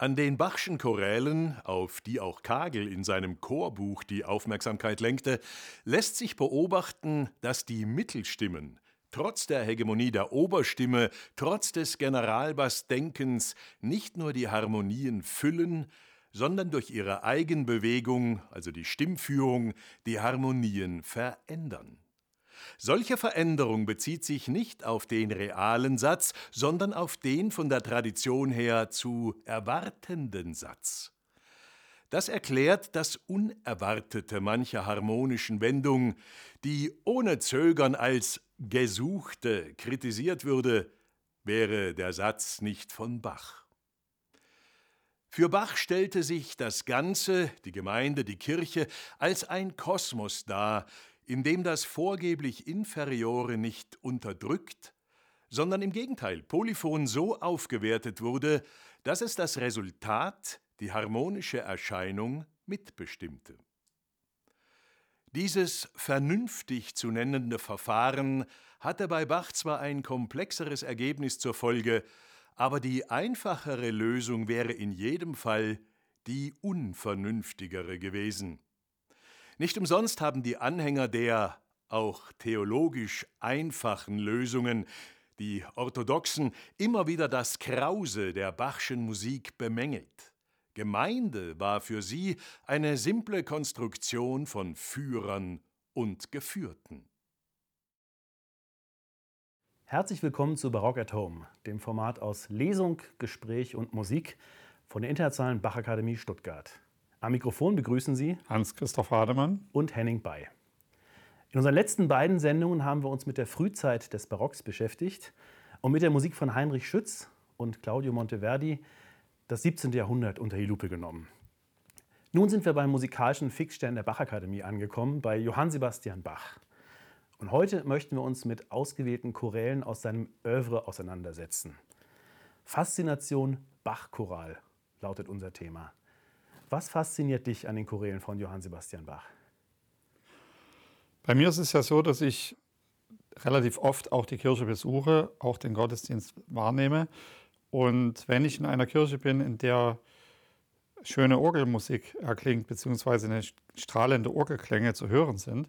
An den Bachschen Chorälen, auf die auch Kagel in seinem Chorbuch die Aufmerksamkeit lenkte, lässt sich beobachten, dass die Mittelstimmen, trotz der Hegemonie der Oberstimme, trotz des Generalbassdenkens, nicht nur die Harmonien füllen, sondern durch ihre Eigenbewegung, also die Stimmführung, die Harmonien verändern. Solche Veränderung bezieht sich nicht auf den realen Satz, sondern auf den von der Tradition her zu erwartenden Satz. Das erklärt das Unerwartete mancher harmonischen Wendung, die ohne Zögern als gesuchte kritisiert würde, wäre der Satz nicht von Bach. Für Bach stellte sich das Ganze, die Gemeinde, die Kirche, als ein Kosmos dar, in dem das vorgeblich Inferiore nicht unterdrückt, sondern im Gegenteil polyphon so aufgewertet wurde, dass es das Resultat, die harmonische Erscheinung, mitbestimmte. Dieses vernünftig zu nennende Verfahren hatte bei Bach zwar ein komplexeres Ergebnis zur Folge, aber die einfachere Lösung wäre in jedem Fall die unvernünftigere gewesen. Nicht umsonst haben die Anhänger der auch theologisch einfachen Lösungen, die Orthodoxen, immer wieder das Krause der Bachschen Musik bemängelt. Gemeinde war für sie eine simple Konstruktion von Führern und Geführten. Herzlich willkommen zu Barock at Home, dem Format aus Lesung, Gespräch und Musik von der Internationalen Bachakademie Stuttgart. Am Mikrofon begrüßen Sie Hans-Christoph Hademann und Henning Bay. In unseren letzten beiden Sendungen haben wir uns mit der Frühzeit des Barocks beschäftigt und mit der Musik von Heinrich Schütz und Claudio Monteverdi das 17. Jahrhundert unter die Lupe genommen. Nun sind wir beim musikalischen Fixstern der Bachakademie angekommen, bei Johann Sebastian Bach. Und heute möchten wir uns mit ausgewählten Chorälen aus seinem Övre auseinandersetzen. Faszination Bach-Choral lautet unser Thema. Was fasziniert dich an den Chorälen von Johann Sebastian Bach? Bei mir ist es ja so, dass ich relativ oft auch die Kirche besuche, auch den Gottesdienst wahrnehme. Und wenn ich in einer Kirche bin, in der schöne Orgelmusik erklingt, beziehungsweise eine strahlende Orgelklänge zu hören sind,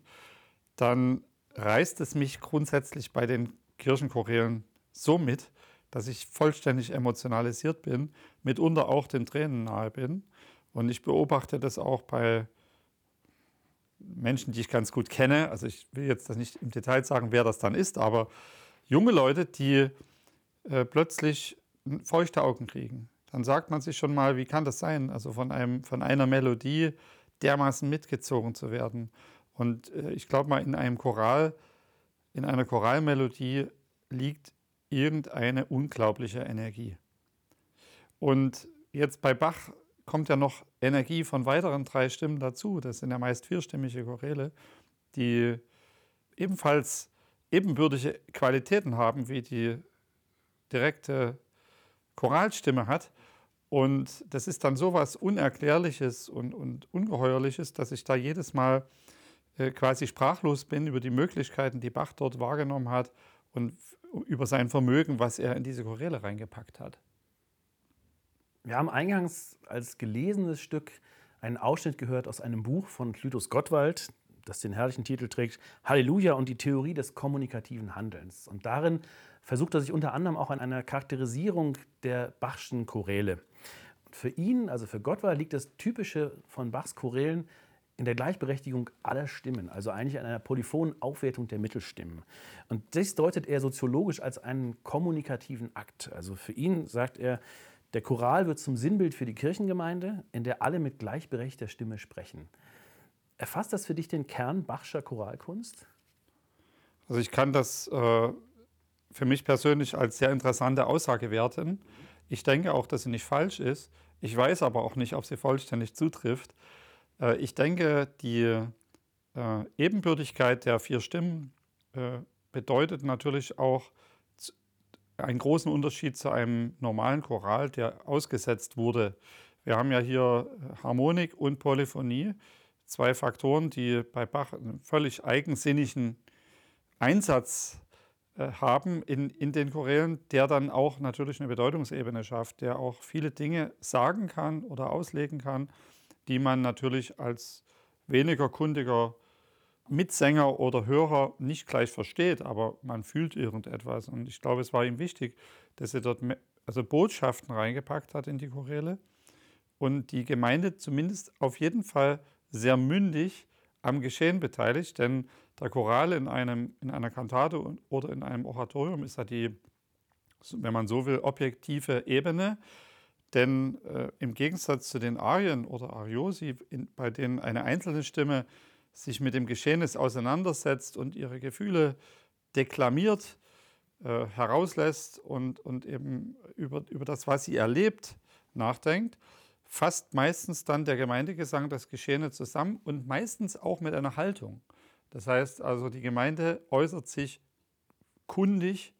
dann reißt es mich grundsätzlich bei den Kirchenchorälen so mit, dass ich vollständig emotionalisiert bin, mitunter auch den Tränen nahe bin und ich beobachte das auch bei Menschen, die ich ganz gut kenne. Also ich will jetzt das nicht im Detail sagen, wer das dann ist, aber junge Leute, die äh, plötzlich feuchte Augen kriegen. Dann sagt man sich schon mal, wie kann das sein? Also von, einem, von einer Melodie dermaßen mitgezogen zu werden. Und äh, ich glaube mal, in einem Choral, in einer Choralmelodie liegt irgendeine unglaubliche Energie. Und jetzt bei Bach kommt ja noch Energie von weiteren drei Stimmen dazu. Das sind ja meist vierstimmige Choräle, die ebenfalls ebenbürtige Qualitäten haben, wie die direkte Choralstimme hat. Und das ist dann so was Unerklärliches und, und Ungeheuerliches, dass ich da jedes Mal äh, quasi sprachlos bin über die Möglichkeiten, die Bach dort wahrgenommen hat und über sein Vermögen, was er in diese Choräle reingepackt hat. Wir haben eingangs als gelesenes Stück einen Ausschnitt gehört aus einem Buch von Clytus Gottwald, das den herrlichen Titel trägt Halleluja und die Theorie des kommunikativen Handelns. Und darin versucht er sich unter anderem auch an einer Charakterisierung der Bachschen Choräle. Und für ihn, also für Gottwald, liegt das Typische von Bachs Chorälen in der Gleichberechtigung aller Stimmen, also eigentlich an einer polyphonen Aufwertung der Mittelstimmen. Und das deutet er soziologisch als einen kommunikativen Akt. Also für ihn sagt er, der Choral wird zum Sinnbild für die Kirchengemeinde, in der alle mit gleichberechtigter Stimme sprechen. Erfasst das für dich den Kern Bachscher Choralkunst? Also ich kann das äh, für mich persönlich als sehr interessante Aussage werten. Ich denke auch, dass sie nicht falsch ist. Ich weiß aber auch nicht, ob sie vollständig zutrifft. Äh, ich denke, die äh, Ebenbürtigkeit der vier Stimmen äh, bedeutet natürlich auch, einen großen Unterschied zu einem normalen Choral, der ausgesetzt wurde. Wir haben ja hier Harmonik und Polyphonie, zwei Faktoren, die bei Bach einen völlig eigensinnigen Einsatz äh, haben in, in den Chorälen, der dann auch natürlich eine Bedeutungsebene schafft, der auch viele Dinge sagen kann oder auslegen kann, die man natürlich als weniger kundiger Mitsänger oder Hörer nicht gleich versteht, aber man fühlt irgendetwas. Und ich glaube, es war ihm wichtig, dass er dort also Botschaften reingepackt hat in die Choräle und die Gemeinde zumindest auf jeden Fall sehr mündig am Geschehen beteiligt, denn der Choral in, einem, in einer Kantate oder in einem Oratorium ist ja die, wenn man so will, objektive Ebene. Denn äh, im Gegensatz zu den Arien oder Ariosi, in, bei denen eine einzelne Stimme sich mit dem Geschehnis auseinandersetzt und ihre Gefühle deklamiert, äh, herauslässt und, und eben über, über das, was sie erlebt, nachdenkt, fasst meistens dann der Gemeindegesang das Geschehene zusammen und meistens auch mit einer Haltung. Das heißt also, die Gemeinde äußert sich kundig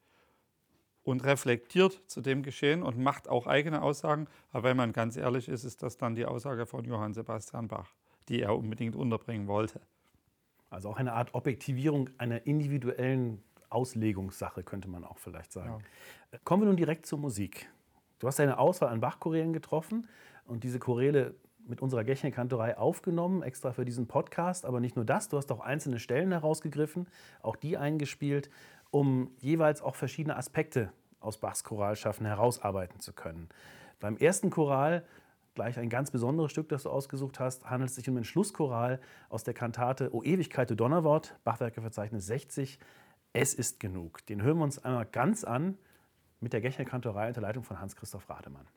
und reflektiert zu dem Geschehen und macht auch eigene Aussagen. Aber wenn man ganz ehrlich ist, ist das dann die Aussage von Johann Sebastian Bach, die er unbedingt unterbringen wollte. Also auch eine Art Objektivierung einer individuellen Auslegungssache, könnte man auch vielleicht sagen. Ja. Kommen wir nun direkt zur Musik. Du hast eine Auswahl an Bach-Chorälen getroffen und diese Choräle mit unserer Gächne-Kantorei aufgenommen, extra für diesen Podcast. Aber nicht nur das, du hast auch einzelne Stellen herausgegriffen, auch die eingespielt, um jeweils auch verschiedene Aspekte aus Bachs Choralschaffen herausarbeiten zu können. Beim ersten Choral, gleich ein ganz besonderes Stück, das du ausgesucht hast, handelt es sich um ein Schlusschoral aus der Kantate O Ewigkeit, du Donnerwort, Bachwerkeverzeichnis 60. Es ist genug. Den hören wir uns einmal ganz an mit der Gächner-Kantorei unter Leitung von Hans-Christoph Rademann.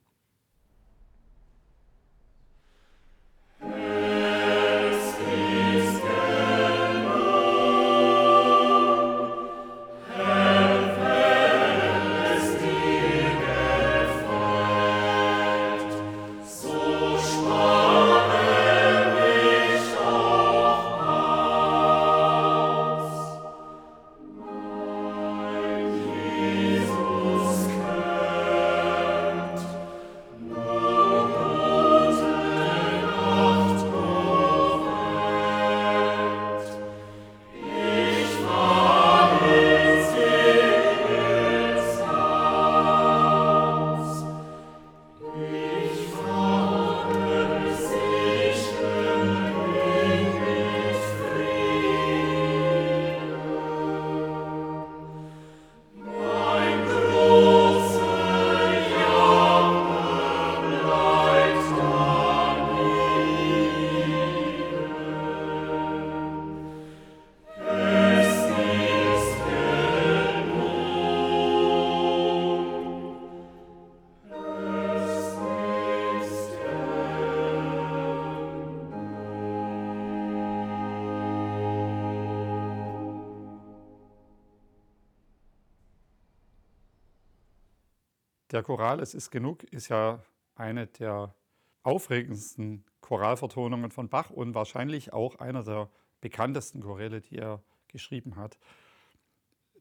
Der Choral Es ist genug ist ja eine der aufregendsten Choralvertonungen von Bach und wahrscheinlich auch einer der bekanntesten Choräle, die er geschrieben hat.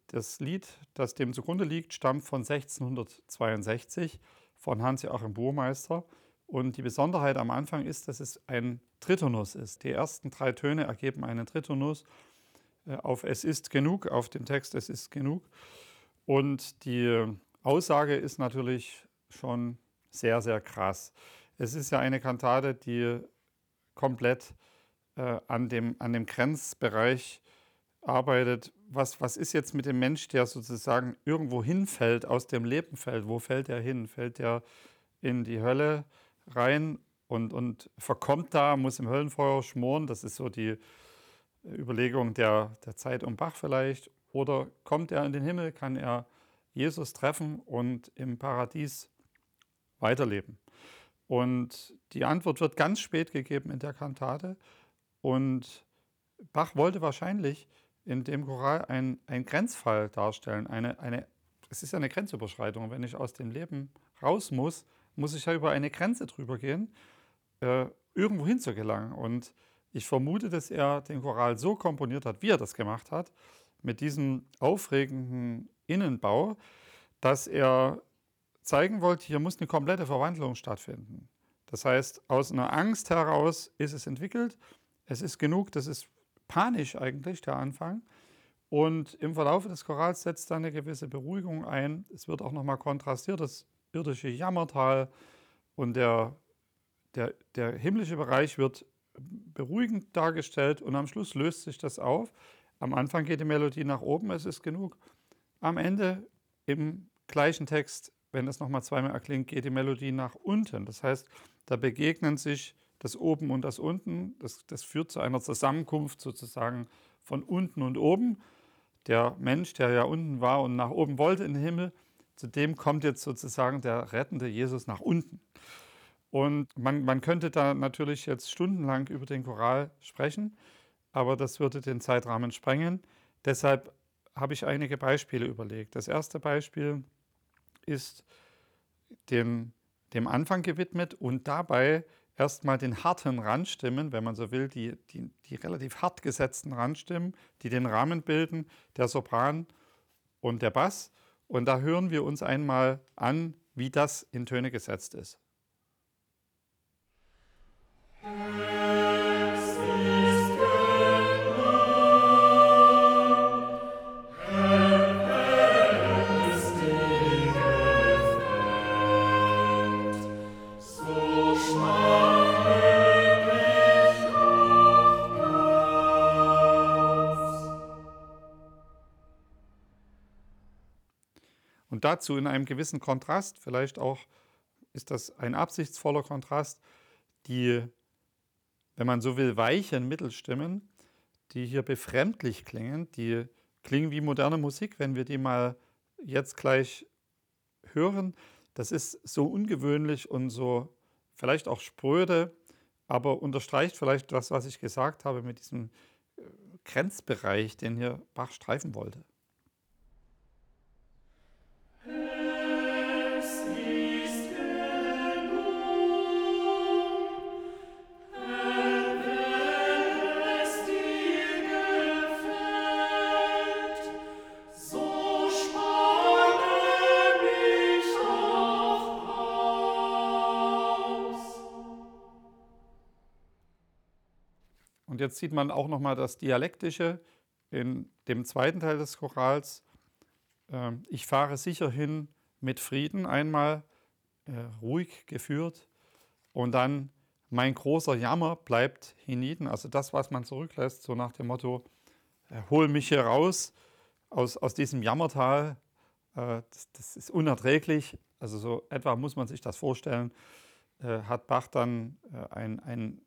Das Lied, das dem zugrunde liegt, stammt von 1662 von Hans-Joachim Burmeister. Und die Besonderheit am Anfang ist, dass es ein Tritonus ist. Die ersten drei Töne ergeben einen Tritonus äh, auf Es ist genug, auf dem Text Es ist genug. Und die Aussage ist natürlich schon sehr, sehr krass. Es ist ja eine Kantate, die komplett äh, an, dem, an dem Grenzbereich arbeitet. Was, was ist jetzt mit dem Mensch, der sozusagen irgendwo hinfällt, aus dem Leben fällt? Wo fällt er hin? Fällt er in die Hölle rein und, und verkommt da, muss im Höllenfeuer schmoren? Das ist so die Überlegung der, der Zeit um Bach vielleicht. Oder kommt er in den Himmel? Kann er Jesus treffen und im Paradies weiterleben? Und die Antwort wird ganz spät gegeben in der Kantate. Und Bach wollte wahrscheinlich in dem Choral einen Grenzfall darstellen. Eine, eine, es ist ja eine Grenzüberschreitung. Wenn ich aus dem Leben raus muss, muss ich ja über eine Grenze drüber gehen, äh, irgendwo hin zu gelangen. Und ich vermute, dass er den Choral so komponiert hat, wie er das gemacht hat, mit diesem aufregenden Innenbau, dass er zeigen wollte, hier muss eine komplette Verwandlung stattfinden. Das heißt, aus einer Angst heraus ist es entwickelt. Es ist genug, das ist panisch eigentlich, der Anfang. Und im Verlauf des Chorals setzt dann eine gewisse Beruhigung ein. Es wird auch nochmal kontrastiert, das irdische Jammertal und der, der, der himmlische Bereich wird beruhigend dargestellt und am Schluss löst sich das auf. Am Anfang geht die Melodie nach oben, es ist genug. Am Ende im gleichen Text, wenn das nochmal zweimal erklingt, geht die Melodie nach unten. Das heißt, da begegnen sich das Oben und das Unten. Das, das führt zu einer Zusammenkunft sozusagen von unten und oben der Mensch, der ja unten war und nach oben wollte in den Himmel, zu dem kommt jetzt sozusagen der rettende Jesus nach unten. Und man, man könnte da natürlich jetzt stundenlang über den Choral sprechen, aber das würde den Zeitrahmen sprengen. Deshalb habe ich einige Beispiele überlegt. Das erste Beispiel ist dem, dem Anfang gewidmet und dabei erstmal den harten Randstimmen, wenn man so will, die, die, die relativ hart gesetzten Randstimmen, die den Rahmen bilden, der Sopran und der Bass. Und da hören wir uns einmal an, wie das in Töne gesetzt ist. Dazu in einem gewissen Kontrast, vielleicht auch ist das ein absichtsvoller Kontrast, die, wenn man so will, weichen Mittelstimmen, die hier befremdlich klingen, die klingen wie moderne Musik, wenn wir die mal jetzt gleich hören. Das ist so ungewöhnlich und so vielleicht auch spröde, aber unterstreicht vielleicht das, was ich gesagt habe mit diesem äh, Grenzbereich, den hier Bach streifen wollte. Jetzt sieht man auch nochmal das Dialektische in dem zweiten Teil des Chorals. Ähm, ich fahre sicher hin mit Frieden, einmal äh, ruhig geführt und dann mein großer Jammer bleibt hienieden. Also das, was man zurücklässt, so nach dem Motto, äh, hol mich hier raus aus, aus diesem Jammertal. Äh, das, das, ist unerträglich. Also so etwa muss man sich das vorstellen, hat Bach dann ein, ein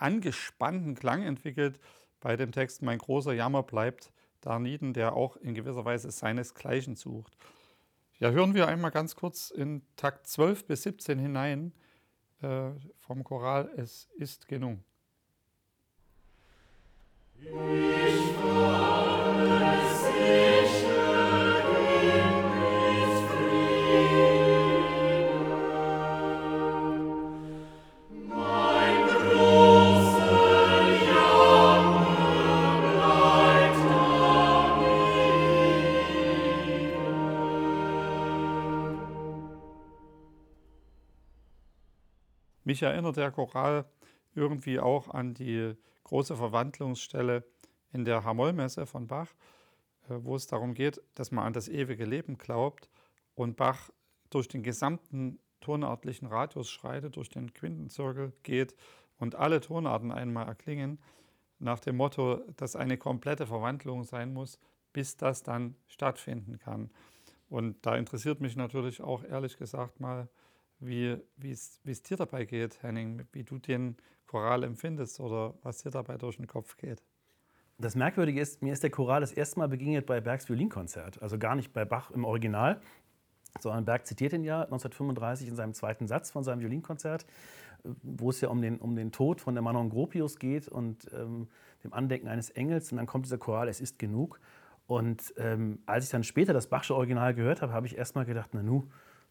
angespannten Klang entwickelt bei dem Text Mein großer Jammer bleibt darnieden, der auch in gewisser Weise seinesgleichen sucht. Ja, hören wir einmal ganz kurz in Takt 12 bis 17 hinein äh, vom Choral Es ist genug. Ich Mich erinnert der Choral irgendwie auch an die große Verwandlungsstelle in der Hamollmesse von Bach, äh, wo es darum geht, dass man an das ewige Leben glaubt und Bach durch den gesamten tonartlichen Radius schreitet, durch den Quintenzirkel geht und alle Tonarten einmal erklingen, nach dem Motto, dass eine komplette Verwandlung sein muss, bis das dann stattfinden kann. Und da interessiert mich natürlich auch ehrlich gesagt mal, wie es dir dabei geht, Henning, wie du den Choral empfindest oder was dir dabei durch den Kopf geht. Das Merkwürdige ist, mir ist der Choral das erste Mal begegnet bei Bergs Violinkonzert. Also gar nicht bei Bach im Original, sondern Berg zitiert ihn ja 1935 in seinem zweiten Satz von seinem Violinkonzert, wo es ja um den, um den Tod von der Manon Gropius geht und ähm, dem Andenken eines Engels. Und dann kommt dieser Choral, es ist genug. Und ähm, als ich dann später das Bachsche Original gehört habe, habe ich erst mal gedacht, na nu,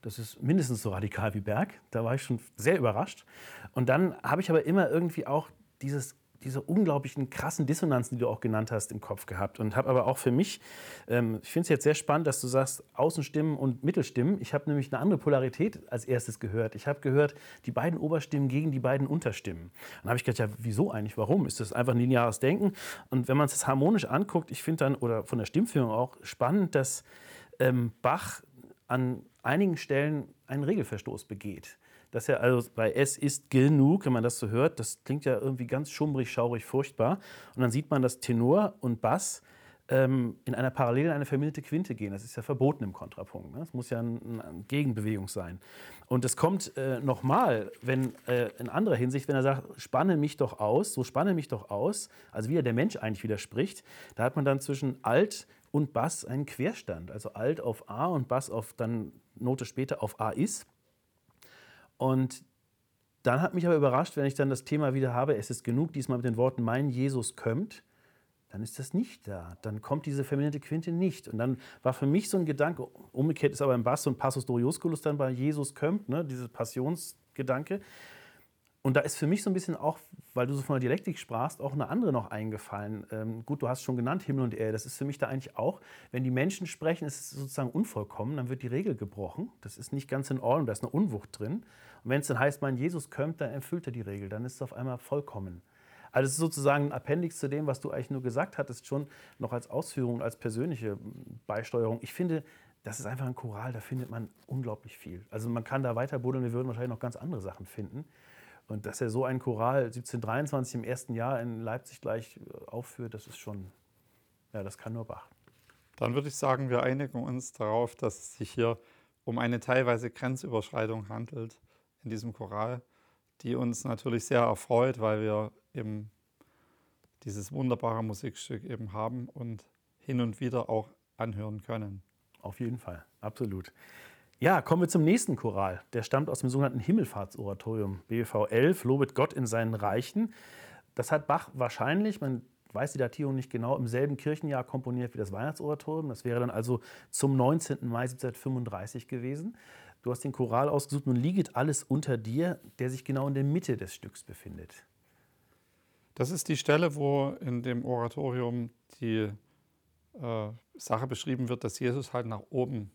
das ist mindestens so radikal wie Berg. Da war ich schon sehr überrascht. Und dann habe ich aber immer irgendwie auch dieses diese unglaublichen krassen Dissonanzen, die du auch genannt hast, im Kopf gehabt. Und habe aber auch für mich, ähm, ich finde es jetzt sehr spannend, dass du sagst Außenstimmen und Mittelstimmen. Ich habe nämlich eine andere Polarität als erstes gehört. Ich habe gehört, die beiden Oberstimmen gegen die beiden Unterstimmen. Dann habe ich gedacht, ja, wieso eigentlich? Warum? Ist das einfach ein lineares Denken? Und wenn man es harmonisch anguckt, ich finde dann, oder von der Stimmführung auch, spannend, dass ähm, Bach an einigen Stellen einen Regelverstoß begeht dass er also bei Es ist genug, wenn man das so hört, das klingt ja irgendwie ganz schummrig, schaurig, furchtbar. Und dann sieht man, dass Tenor und Bass ähm, in einer Parallele eine verminderte Quinte gehen. Das ist ja verboten im Kontrapunkt. Ne? Das muss ja eine ein Gegenbewegung sein. Und es kommt äh, nochmal, wenn äh, in anderer Hinsicht, wenn er sagt, spanne mich doch aus, so spanne mich doch aus, also wie er der Mensch eigentlich widerspricht, da hat man dann zwischen Alt und Bass einen Querstand. Also Alt auf A und Bass auf dann Note später auf A ist. Und dann hat mich aber überrascht, wenn ich dann das Thema wieder habe, es ist genug, diesmal mit den Worten, mein Jesus kommt, dann ist das nicht da. Dann kommt diese verminderte Quinte nicht. Und dann war für mich so ein Gedanke, umgekehrt ist aber im Bass und Passus Doriosculus dann bei Jesus kommt, ne, dieser Passionsgedanke. Und da ist für mich so ein bisschen auch, weil du so von der Dialektik sprachst, auch eine andere noch eingefallen. Ähm, gut, du hast schon genannt Himmel und Erde. Das ist für mich da eigentlich auch, wenn die Menschen sprechen, ist es sozusagen unvollkommen, dann wird die Regel gebrochen. Das ist nicht ganz in Ordnung, da ist eine Unwucht drin. Und wenn es dann heißt, mein Jesus kommt, dann erfüllt er die Regel, dann ist es auf einmal vollkommen. Also es ist sozusagen ein Appendix zu dem, was du eigentlich nur gesagt hattest, schon noch als Ausführung, als persönliche Beisteuerung. Ich finde, das ist einfach ein Choral, da findet man unglaublich viel. Also man kann da weiter buddeln, wir würden wahrscheinlich noch ganz andere Sachen finden. Und dass er so ein Choral 1723 im ersten Jahr in Leipzig gleich äh, aufführt, das ist schon, ja, das kann nur Bach. Dann würde ich sagen, wir einigen uns darauf, dass es sich hier um eine teilweise Grenzüberschreitung handelt in diesem Choral, die uns natürlich sehr erfreut, weil wir eben dieses wunderbare Musikstück eben haben und hin und wieder auch anhören können. Auf jeden Fall, absolut. Ja, kommen wir zum nächsten Choral. Der stammt aus dem sogenannten Himmelfahrtsoratorium, BWV 11, Lobet Gott in seinen Reichen. Das hat Bach wahrscheinlich, man weiß die Datierung nicht genau, im selben Kirchenjahr komponiert wie das Weihnachtsoratorium. Das wäre dann also zum 19. Mai 1735 gewesen. Du hast den Choral ausgesucht, nun liegt alles unter dir, der sich genau in der Mitte des Stücks befindet. Das ist die Stelle, wo in dem Oratorium die äh, Sache beschrieben wird, dass Jesus halt nach oben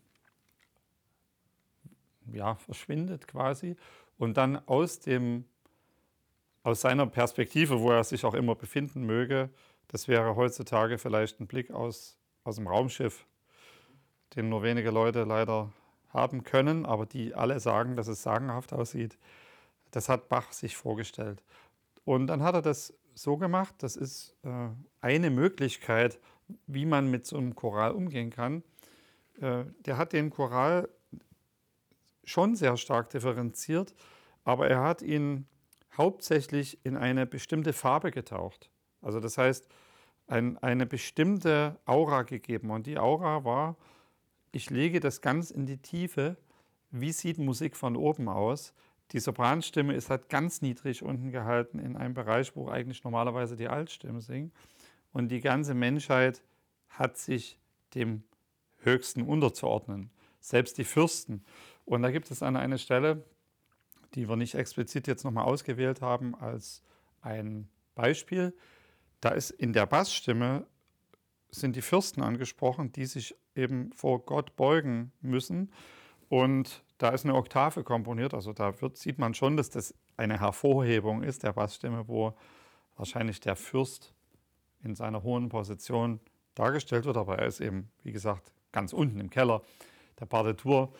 ja, verschwindet quasi und dann aus, dem, aus seiner Perspektive, wo er sich auch immer befinden möge, das wäre heutzutage vielleicht ein Blick aus, aus dem Raumschiff, den nur wenige Leute leider haben können, aber die alle sagen, dass es sagenhaft aussieht. Das hat Bach sich vorgestellt. Und dann hat er das so gemacht, das ist äh, eine Möglichkeit, wie man mit so einem Choral umgehen kann. Äh, der hat den Choral schon sehr stark differenziert, aber er hat ihn hauptsächlich in eine bestimmte Farbe getaucht. Also das heißt, ein, eine bestimmte Aura gegeben. Und die Aura war, ich lege das ganz in die Tiefe. Wie sieht Musik von oben aus? Die Sopranstimme ist halt ganz niedrig unten gehalten in einem Bereich, wo eigentlich normalerweise die Altstimmen singen. Und die ganze Menschheit hat sich dem Höchsten unterzuordnen. Selbst die Fürsten. Und da gibt es an einer Stelle, die wir nicht explizit jetzt nochmal ausgewählt haben als ein Beispiel. Da ist in der Bassstimme sind die Fürsten angesprochen, die sich eben vor Gott beugen müssen. Und da ist eine Oktave komponiert. Also da wird, sieht man schon, dass das eine Hervorhebung ist der Bassstimme, wo wahrscheinlich der Fürst in seiner hohen Position dargestellt wird. Aber er ist eben, wie gesagt, ganz unten im Keller der Partitur.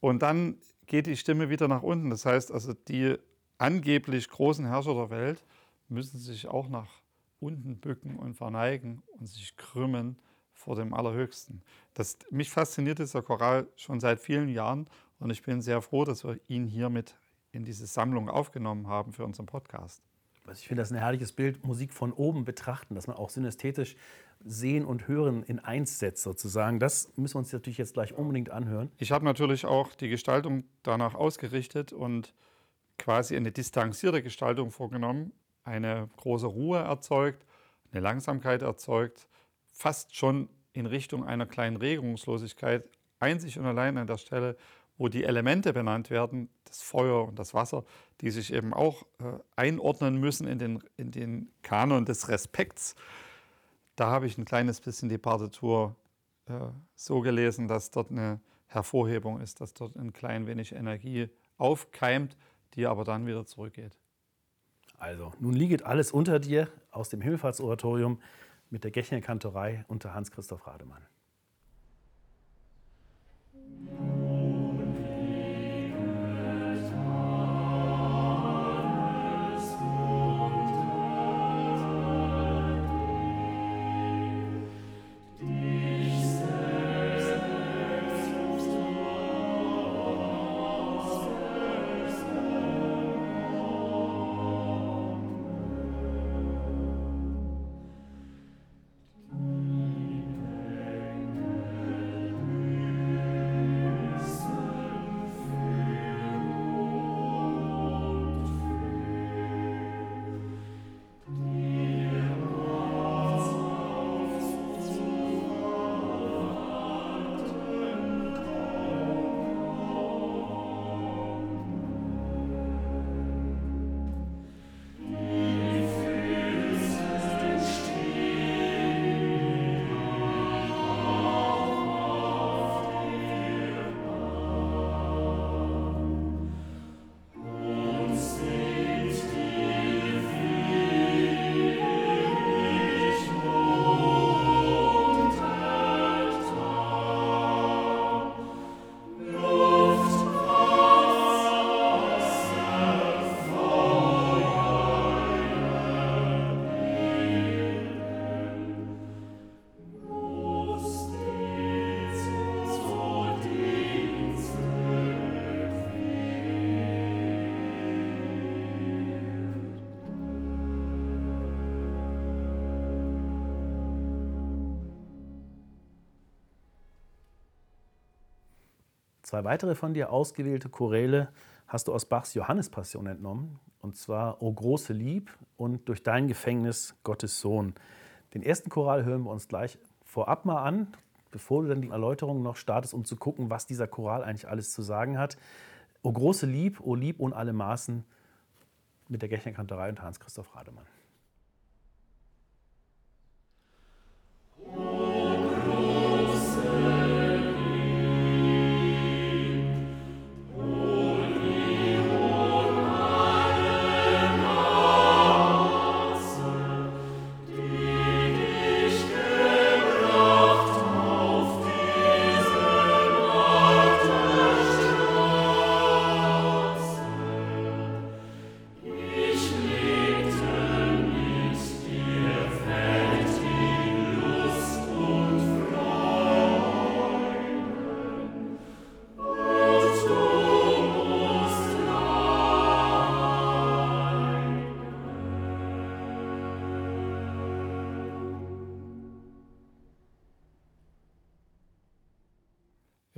Und dann geht die Stimme wieder nach unten. Das heißt also, die angeblich großen Herrscher der Welt müssen sich auch nach unten bücken und verneigen und sich krümmen vor dem Allerhöchsten. Das, mich fasziniert dieser Choral schon seit vielen Jahren und ich bin sehr froh, dass wir ihn hiermit in diese Sammlung aufgenommen haben für unseren Podcast. Also ich finde das ein herrliches Bild, Musik von oben betrachten, dass man auch synästhetisch Sehen und Hören in eins setzt sozusagen. Das müssen wir uns natürlich jetzt gleich unbedingt anhören. Ich habe natürlich auch die Gestaltung danach ausgerichtet und quasi eine distanzierte Gestaltung vorgenommen, eine große Ruhe erzeugt, eine Langsamkeit erzeugt, fast schon in Richtung einer kleinen Regungslosigkeit, einzig und allein an der Stelle, wo die Elemente benannt werden, das Feuer und das Wasser, die sich eben auch äh, einordnen müssen in den, in den Kanon des Respekts. Da habe ich ein kleines bisschen die Partitur äh, so gelesen, dass dort eine Hervorhebung ist, dass dort ein klein wenig Energie aufkeimt, die aber dann wieder zurückgeht. Also, nun liegt alles unter dir aus dem Himmelfahrtsoratorium mit der Gechner Kantorei unter Hans-Christoph Rademann. Zwei weitere von dir ausgewählte Choräle hast du aus Bachs Johannespassion entnommen, und zwar O große Lieb und Durch dein Gefängnis Gottes Sohn. Den ersten Choral hören wir uns gleich vorab mal an, bevor du dann die Erläuterung noch startest, um zu gucken, was dieser Choral eigentlich alles zu sagen hat. O große Lieb, O Lieb ohne alle Maßen mit der Gechner Kantorei und Hans-Christoph Rademann.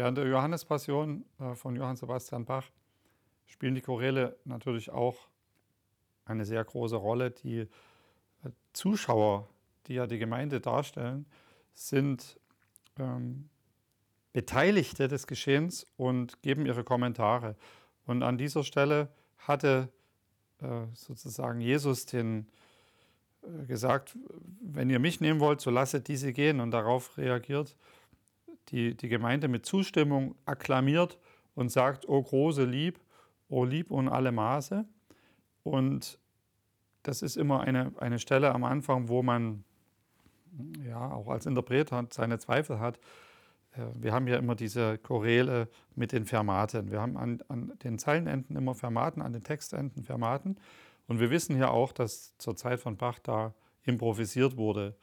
In der Johannespassion äh, von Johann Sebastian Bach spielen die Choräle natürlich auch eine sehr große Rolle. Die äh, Zuschauer, die ja die Gemeinde darstellen, sind ähm, Beteiligte des Geschehens und geben ihre Kommentare. Und an dieser Stelle hatte äh, sozusagen Jesus den äh, gesagt, wenn ihr mich nehmen wollt, so lasset diese gehen. Und darauf reagiert die, die Gemeinde mit Zustimmung akklamiert und sagt, oh große Lieb, oh Lieb und alle Maße. Und das ist immer eine, eine Stelle am Anfang, wo man ja auch als Interpret hat, seine Zweifel hat. Äh, wir haben ja immer diese Choräle mit den Fermaten. Wir haben an, an den Zeilenenden immer Fermaten, an den Textenden Fermaten. Und wir wissen ja auch, dass zur Zeit von Bach da improvisiert wurde.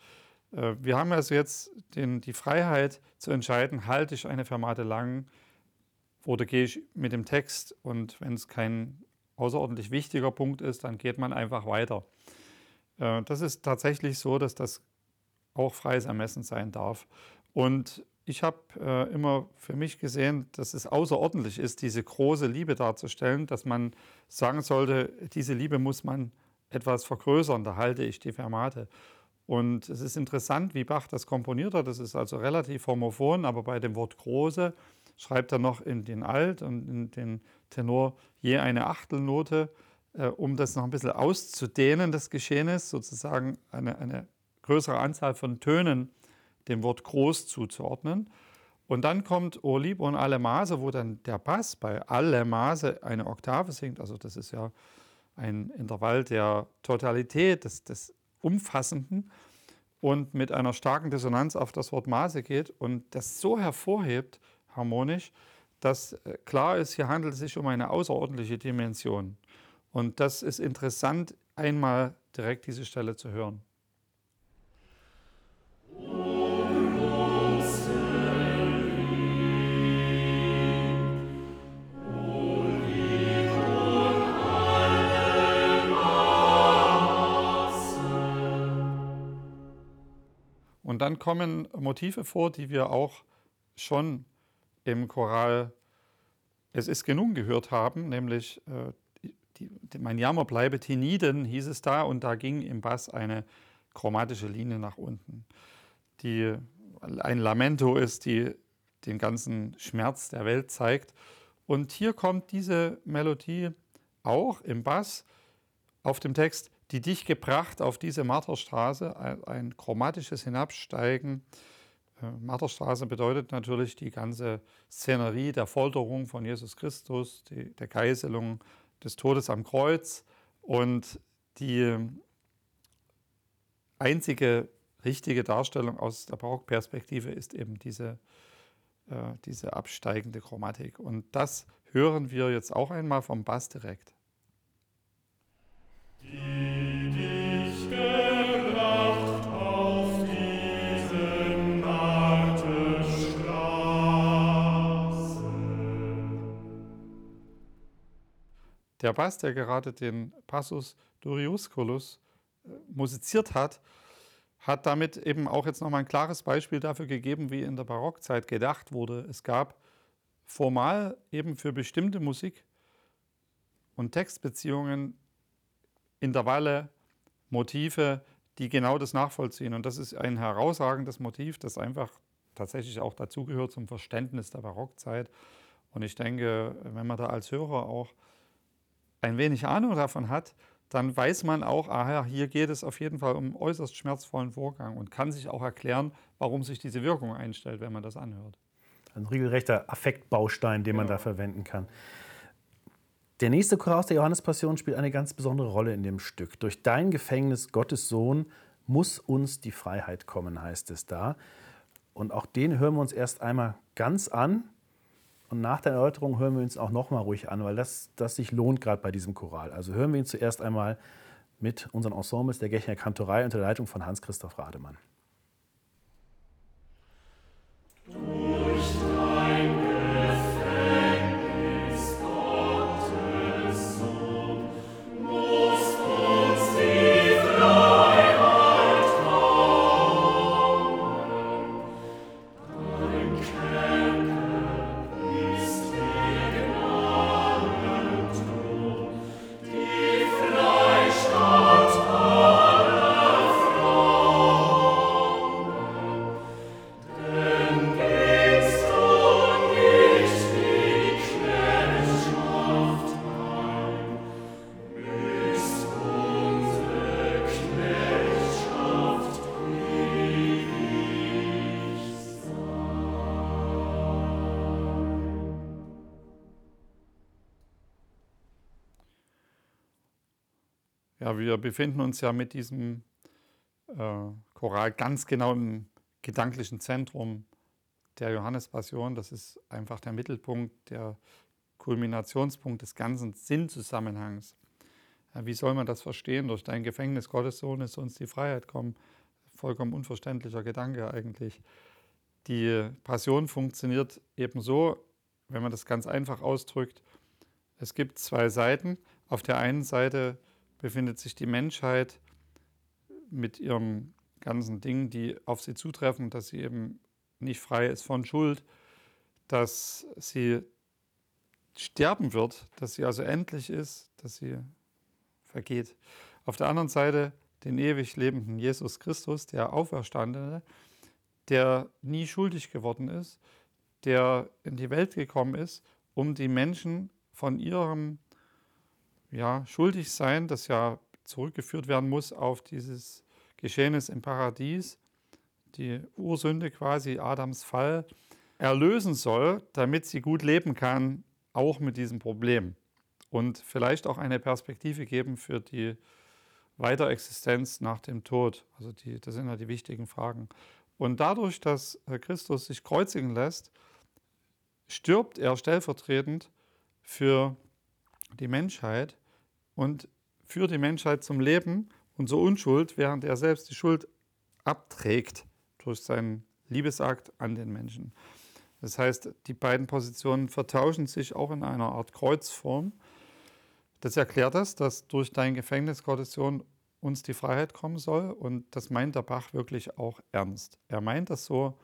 Äh, wir haben also jetzt den, die Freiheit zu entscheiden, halte ich eine Fermate lang oder gehe ich mit dem Text und wenn es kein außerordentlich wichtiger Punkt ist, dann geht man einfach weiter. Äh, das ist tatsächlich so, dass das auch freies Ermessen sein darf. Und ich habe äh, immer für mich gesehen, dass es außerordentlich ist, diese große Liebe darzustellen, dass man sagen sollte, diese Liebe muss man etwas vergrößern, da halte ich die Fermate. Und es ist interessant, wie Bach das komponiert hat. Das ist also relativ homophon, aber bei dem Wort große schreibt er noch in den Alt und in den Tenor je eine Achtelnote, äh, um das noch ein bisschen auszudehnen, das Geschehnis, sozusagen eine, eine größere Anzahl von Tönen dem Wort groß zuzuordnen. Und dann kommt O Liebe und alle Maße, wo dann der Bass bei alle Maße eine Oktave singt. Also das ist ja ein Intervall der Totalität, des, des Umfassenden und mit einer starken Dissonanz auf das Wort Maße geht und das so hervorhebt, harmonisch, dass äh, klar ist, hier handelt es sich um eine außerordentliche Dimension. Und das ist interessant, einmal direkt diese Stelle zu hören. Dann kommen Motive vor, die wir auch schon im Choral Es ist genug gehört haben, nämlich äh, die, die, Mein Jammer bleibe Tiniden hieß es da und da ging im Bass eine chromatische Linie nach unten, die ein Lamento ist, die den ganzen Schmerz der Welt zeigt. Und hier kommt diese Melodie auch im Bass auf dem Text die dich gebracht auf diese Marterstraße, ein, chromatisches Hinabsteigen. Äh, Marterstraße bedeutet natürlich die ganze Szenerie der Folterung von Jesus Christus, die, der Geißelung des Todes am Kreuz. Und die einzige richtige Darstellung aus der Barockperspektive ist eben diese, äh, diese absteigende Chromatik. Und das hören wir jetzt auch einmal vom Bass direkt. Der Bass, der gerade den Passus Duriusculus äh, musiziert hat, hat damit eben auch jetzt nochmal ein klares Beispiel dafür gegeben, wie in der Barockzeit gedacht wurde. Es gab formal eben für bestimmte Musik und Textbeziehungen Intervalle, Motive, die genau das nachvollziehen. Und das ist ein herausragendes Motiv, das einfach tatsächlich auch dazugehört zum Verständnis der Barockzeit. Und ich denke, wenn man da als Hörer auch ein wenig Ahnung davon hat, dann weiß man auch, aha, hier geht es auf jeden Fall um einen äußerst schmerzvollen Vorgang und kann sich auch erklären, warum sich diese Wirkung einstellt, wenn man das anhört. Ein regelrechter Affektbaustein, den man da verwenden kann. Der nächste Chor aus der Johannespassion spielt eine ganz besondere Rolle in dem Stück. Durch dein Gefängnis, Gottes Sohn, muss uns die Freiheit kommen, heißt es da. Und auch den hören wir uns erst einmal ganz an. Und nach der Erläuterung hören wir uns auch noch mal ruhig an, weil das, das sich lohnt gerade bei diesem Choral. Also hören wir ihn zuerst einmal mit unseren Ensembles der Gechner Kantorei unter der Leitung von Hans-Christoph Rademann. Wir befinden uns ja mit diesem äh, Choral ganz genau im gedanklichen Zentrum der Johannespassion. Das ist einfach der Mittelpunkt, der Kulminationspunkt des ganzen Sinnzusammenhangs. Ja, wie soll man das verstehen? Durch dein Gefängnis, Gottes Sohn, ist uns die Freiheit kommen. Vollkommen unverständlicher Gedanke eigentlich. Die Passion funktioniert eben so, wenn man das ganz einfach ausdrückt. Es gibt zwei Seiten. Auf der einen Seite befindet sich die Menschheit mit ihrem ganzen Ding, die auf sie zutreffen, dass sie eben nicht frei ist von Schuld, dass sie sterben wird, dass sie also endlich ist, dass sie vergeht. Auf der anderen Seite den ewig lebenden Jesus Christus, der Auferstandene, der nie schuldig geworden ist, der in die Welt gekommen ist, um die Menschen von ihrem ja, Schuldigsein, das ja zurückgeführt werden muss auf dieses Geschehnis im Paradies, die Ursünde quasi, Adams Fall, erlösen soll, damit sie gut leben kann, auch mit diesem Problem. Und vielleicht auch eine Perspektive geben für die Weiterexistenz nach dem Tod. Also die, das sind ja die wichtigen Fragen. Und dadurch, dass Christus sich kreuzigen lässt, stirbt er stellvertretend für die Menschheit und führt die Menschheit zum Leben und zur Unschuld, während er selbst die Schuld abträgt durch seinen Liebesakt an den Menschen. Das heißt, die beiden Positionen vertauschen sich auch in einer Art Kreuzform. Das erklärt das, dass durch dein Gefängnis, Gottes uns die Freiheit kommen soll. Und das meint der Bach wirklich auch ernst. Er meint das so,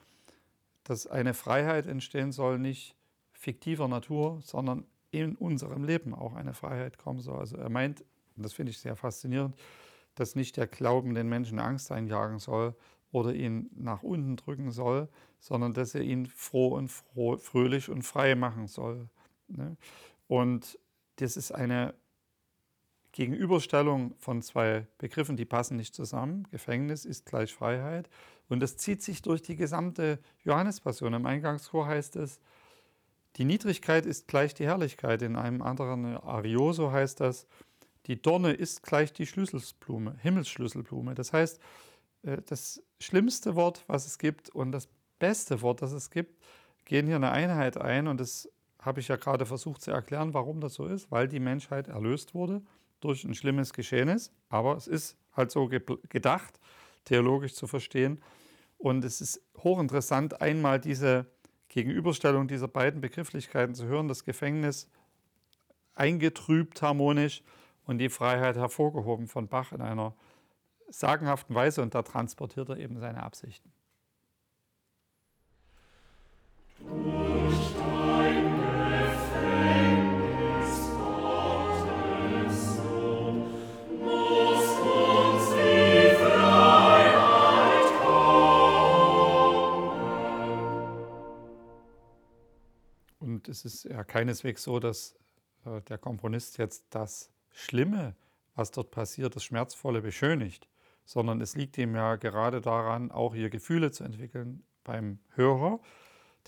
dass eine Freiheit entstehen soll, nicht fiktiver Natur, sondern in unserem Leben auch eine Freiheit kommen soll. Also er meint, und das finde ich sehr faszinierend, dass nicht der Glauben den Menschen Angst einjagen soll oder ihn nach unten drücken soll, sondern dass er ihn froh und froh, fröhlich und frei machen soll. Ne? Und das ist eine Gegenüberstellung von zwei Begriffen, die passen nicht zusammen. Gefängnis ist gleich Freiheit. Und das zieht sich durch die gesamte Johannespassion. Im Eingangschor heißt es, die Niedrigkeit ist gleich die Herrlichkeit. In einem anderen Arioso heißt das, die Dorne ist gleich die Schlüsselblume, Himmelsschlüsselblume. Das heißt, äh, das schlimmste Wort, was es gibt und das beste Wort, das es gibt, gehen hier eine Einheit ein. Und das habe ich ja gerade versucht zu erklären, warum das so ist, weil die Menschheit erlöst wurde durch ein schlimmes Geschehnis. Aber es ist halt so gedacht, theologisch zu verstehen. Und es ist hochinteressant, einmal diese Gegenüberstellung dieser beiden Begrifflichkeiten zu hören, das Gefängnis eingetrübt harmonisch und die Freiheit hervorgehoben von Bach in einer sagenhaften Weise und da transportiert er eben seine Absichten. Und es ist ja keineswegs so, dass äh, der Komponist jetzt das Schlimme, was dort passiert, das Schmerzvolle beschönigt, sondern es liegt ihm ja gerade daran, auch hier Gefühle zu entwickeln beim Hörer,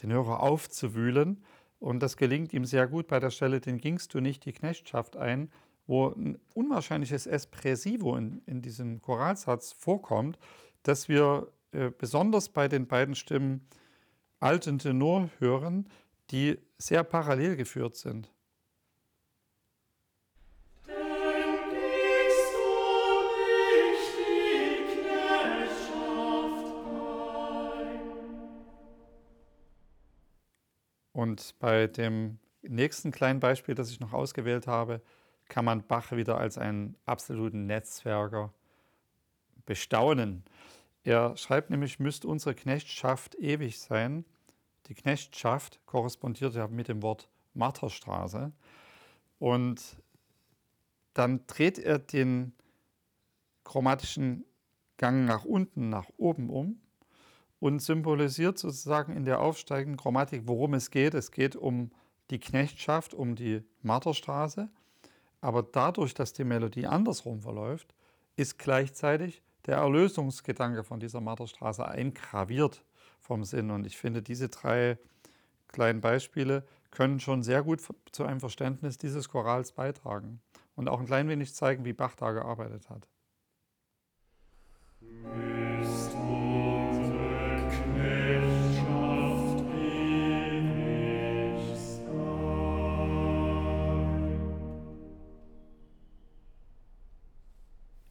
den Hörer aufzuwühlen. Und das gelingt ihm sehr gut bei der Stelle, den gingst du nicht die Knechtschaft ein, wo ein unwahrscheinliches Espressivo in, in diesem Choralsatz vorkommt, dass wir äh, besonders bei den beiden Stimmen alten Tenor hören, die sehr parallel geführt sind. Und bei dem nächsten kleinen Beispiel, das ich noch ausgewählt habe, kann man Bach wieder als einen absoluten Netzwerker bestaunen. Er schreibt nämlich, müsste unsere Knechtschaft ewig sein. Die Knechtschaft korrespondiert ja mit dem Wort Marterstraße. Und dann dreht er den chromatischen Gang nach unten, nach oben um und symbolisiert sozusagen in der aufsteigenden Chromatik, worum es geht. Es geht um die Knechtschaft, um die Marterstraße. Aber dadurch, dass die Melodie andersrum verläuft, ist gleichzeitig der Erlösungsgedanke von dieser Marterstraße eingraviert vom Sinn. Und ich finde, diese drei kleinen Beispiele können schon sehr gut zu einem Verständnis dieses Chorals beitragen und auch ein klein wenig zeigen, wie Bach da gearbeitet hat.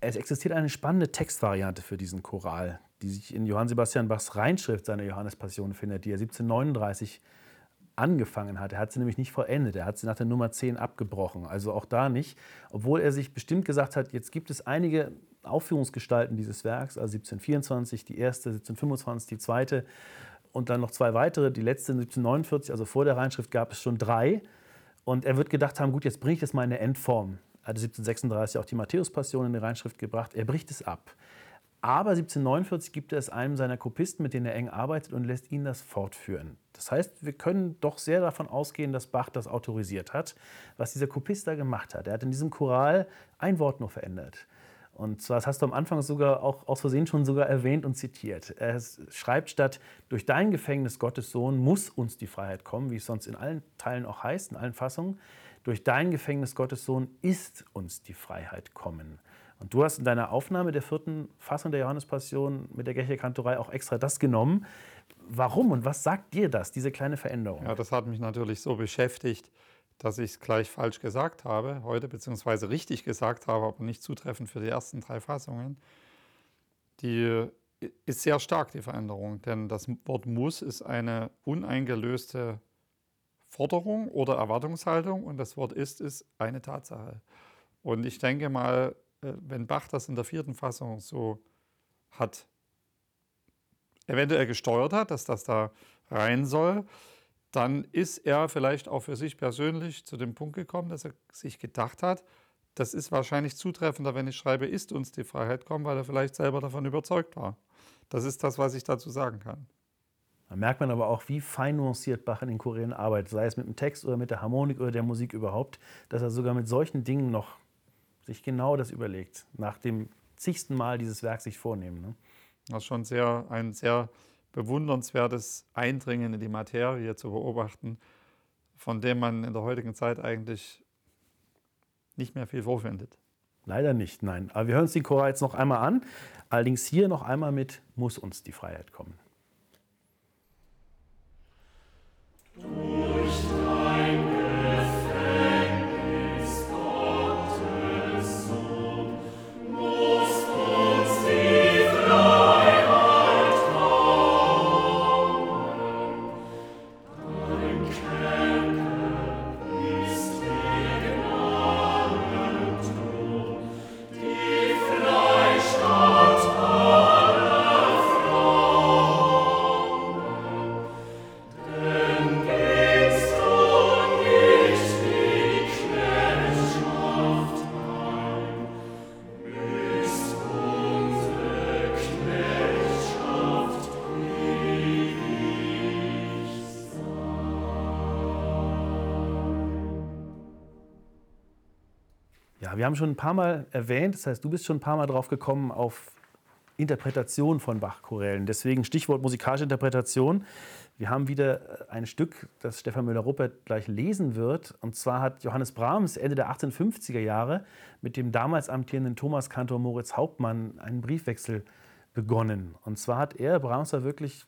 Es existiert eine spannende Textvariante für diesen Choral, die sich in Johann Sebastian Bachs Reinschrift seiner Johannespassion findet, die er 1739 angefangen hat. Er hat sie nämlich nicht vollendet. Er hat sie nach der Nummer 10 abgebrochen. Also auch da nicht. Obwohl er sich bestimmt gesagt hat, jetzt gibt es einige Aufführungsgestalten dieses Werks, also 1724 die erste, 1725 die zweite und dann noch zwei weitere. Die letzte 1749, also vor der Reinschrift, gab es schon drei. Und er wird gedacht haben, gut, jetzt bringe ich das mal in eine Endform. Er hatte 1736 auch die Matthäus-Passion in die Reinschrift gebracht. Er bricht es ab. Aber 1749 gibt er es einem seiner Kopisten, mit denen er eng arbeitet, und lässt ihn das fortführen. Das heißt, wir können doch sehr davon ausgehen, dass Bach das autorisiert hat, was dieser Kopist da gemacht hat. Er hat in diesem Choral ein Wort nur verändert. Und zwar, das hast du am Anfang sogar auch aus Versehen schon sogar erwähnt und zitiert. Er schreibt statt, durch dein Gefängnis, Gottes Sohn, muss uns die Freiheit kommen, wie es sonst in allen Teilen auch heißt, in allen Fassungen. Durch dein Gefängnis, Gottes Sohn, ist uns die Freiheit kommen. Und du hast in deiner Aufnahme der vierten Fassung der Johannespassion mit der Gächerkantorei auch extra das genommen. Warum und was sagt dir das, diese kleine Veränderung? Ja, das hat mich natürlich so beschäftigt, dass ich es gleich falsch gesagt habe heute, beziehungsweise richtig gesagt habe, aber nicht zutreffend für die ersten drei Fassungen. Die ist sehr stark, die Veränderung, denn das Wort muss ist eine uneingelöste Forderung oder Erwartungshaltung und das Wort ist ist eine Tatsache. Und ich denke mal, äh, wenn Bach das in der vierten Fassung so hat, eventuell gesteuert hat, dass das da rein soll, dann ist er vielleicht auch für sich persönlich zu dem Punkt gekommen, dass er sich gedacht hat, das ist wahrscheinlich zutreffender, wenn ich schreibe, ist uns die Freiheit kommen, weil er vielleicht selber davon überzeugt war. Das ist das, was ich dazu sagen kann. Da merkt man aber auch, wie fein nuanciert Bach in den Chorälen arbeitet, sei es mit dem Text oder mit der Harmonik oder der Musik überhaupt, dass er sogar mit solchen Dingen noch sich genau das überlegt, nach dem zigsten Mal dieses Werk sich vornehmen. Ne? Das ist schon sehr, ein sehr bewundernswertes Eindringen in die Materie zu beobachten, von dem man in der heutigen Zeit eigentlich nicht mehr viel vorfindet. Leider nicht, nein. Aber wir hören uns die Chora jetzt noch einmal an. Allerdings hier noch einmal mit Muss uns die Freiheit kommen. Wir haben schon ein paar Mal erwähnt, das heißt, du bist schon ein paar Mal drauf gekommen auf Interpretation von Bach-Chorälen. Deswegen Stichwort musikalische Interpretation. Wir haben wieder ein Stück, das Stefan Müller-Ruppert gleich lesen wird. Und zwar hat Johannes Brahms Ende der 1850er Jahre mit dem damals amtierenden Thomaskantor Moritz Hauptmann einen Briefwechsel begonnen. Und zwar hat er, Brahms war wirklich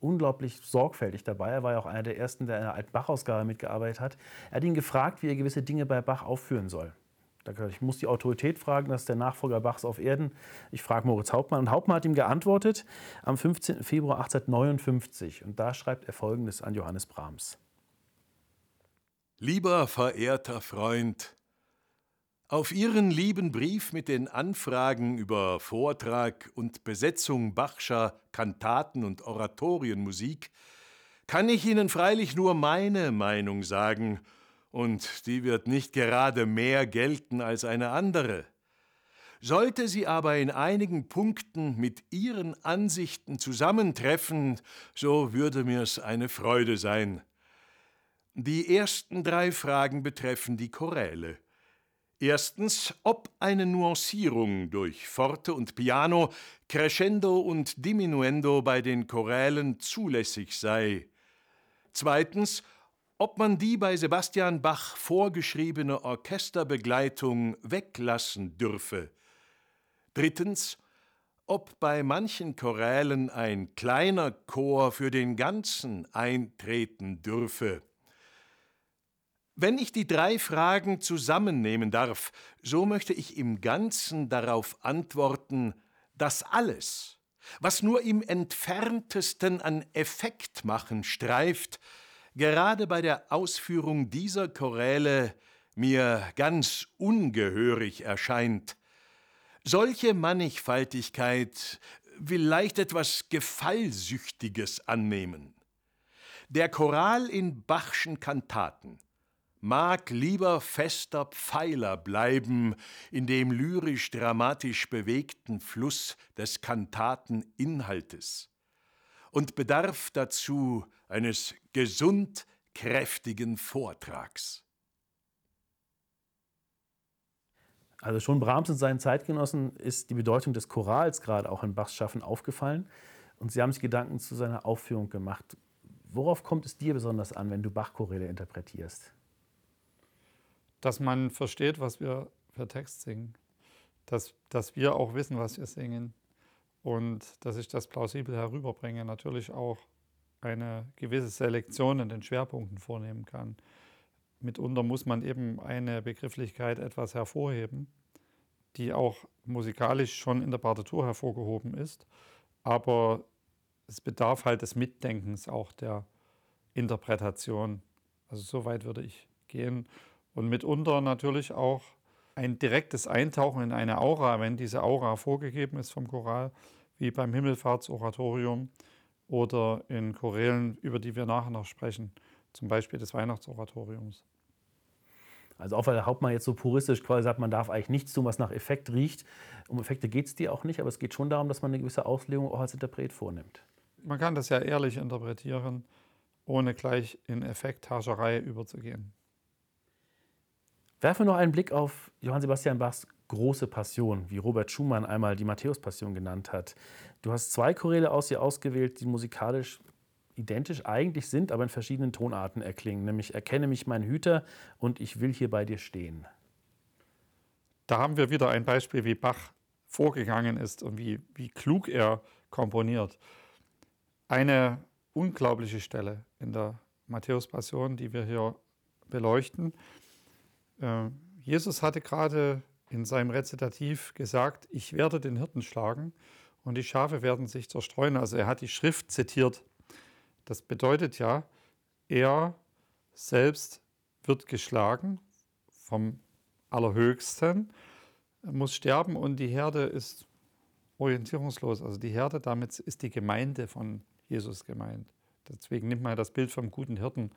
unglaublich sorgfältig dabei. Er war ja auch einer der ersten, der in der Alt-Bach-Ausgabe mitgearbeitet hat. Er hat ihn gefragt, wie er gewisse Dinge bei Bach aufführen soll. Ich muss die Autorität fragen, das ist der Nachfolger Bachs auf Erden. Ich frage Moritz Hauptmann. Und Hauptmann hat ihm geantwortet am 15. Februar 1859. Und da schreibt er folgendes an Johannes Brahms. Lieber verehrter Freund, auf Ihren lieben Brief mit den Anfragen über Vortrag und Besetzung Bachscher Kantaten und Oratorienmusik kann ich Ihnen freilich nur meine Meinung sagen – und die wird nicht gerade mehr gelten als eine andere. Sollte sie aber in einigen Punkten mit Ihren Ansichten zusammentreffen, so würde mir's eine Freude sein. Die ersten drei Fragen betreffen die Choräle. Erstens, ob eine Nuancierung durch Forte und Piano, Crescendo und Diminuendo bei den Chorälen zulässig sei. Zweitens, ob man die bei Sebastian Bach vorgeschriebene Orchesterbegleitung weglassen dürfe. Drittens, ob bei manchen Chorälen ein kleiner Chor für den ganzen eintreten dürfe. Wenn ich die drei Fragen zusammennehmen darf, so möchte ich im Ganzen darauf antworten, dass alles, was nur im entferntesten an Effekt machen streift, gerade bei der Ausführung dieser Choräle mir ganz ungehörig erscheint. Solche Mannigfaltigkeit will leicht etwas Gefallsüchtiges annehmen. Der Choral in Bachschen Kantaten mag lieber fester Pfeiler bleiben in dem lyrisch-dramatisch bewegten Fluss des Kantateninhaltes und bedarf dazu eines gesund kräftigen Vortrags. Also schon Brahms und seinen Zeitgenossen ist die Bedeutung des Chorals gerade auch in Bachs Schaffen aufgefallen und sie haben sich Gedanken zu seiner Aufführung gemacht. Worauf kommt es dir besonders an, wenn du Bach-Choräle interpretierst? Dass man versteht, was wir für Text singen. Dass, dass wir auch wissen, was wir singen. Und dass ich das plausibel herüberbringe. Natürlich auch eine gewisse Selektion in den Schwerpunkten vornehmen kann. Mitunter muss man eben eine Begrifflichkeit etwas hervorheben, die auch musikalisch schon in der Partitur hervorgehoben ist. Aber es bedarf halt des Mitdenkens auch der Interpretation. Also so weit würde ich gehen. Und mitunter natürlich auch ein direktes Eintauchen in eine Aura, wenn diese Aura vorgegeben ist vom Choral, wie beim Himmelfahrtsoratorium oder in Chorälen, über die wir nachher noch sprechen, zum Beispiel des Weihnachtsoratoriums. Also auch weil der Hauptmann jetzt so puristisch quasi sagt, man darf eigentlich nichts tun, was nach Effekt riecht. Um Effekte geht es dir auch nicht, aber es geht schon darum, dass man eine gewisse Auslegung auch als Interpret vornimmt. Man kann das ja ehrlich interpretieren, ohne gleich in Effektherrscherei überzugehen. Werfen wir noch einen Blick auf Johann Sebastian Bachs große Passion, wie Robert Schumann einmal die Matthäus-Passion genannt hat. Du hast zwei Choräle aus ihr ausgewählt, die musikalisch identisch eigentlich sind, aber in verschiedenen Tonarten erklingen, nämlich Erkenne mich mein Hüter und Ich will hier bei dir stehen. Da haben wir wieder ein Beispiel, wie Bach vorgegangen ist und wie, wie klug er komponiert. Eine unglaubliche Stelle in der Matthäus-Passion, die wir hier beleuchten. Äh, Jesus hatte gerade in seinem Rezitativ gesagt, ich werde den Hirten schlagen und die Schafe werden sich zerstreuen. Also er hat die Schrift zitiert. Das bedeutet ja, er selbst wird geschlagen vom Allerhöchsten, muss sterben und die Herde ist orientierungslos. Also die Herde, damit ist die Gemeinde von Jesus gemeint. Deswegen nimmt man das Bild vom guten Hirten,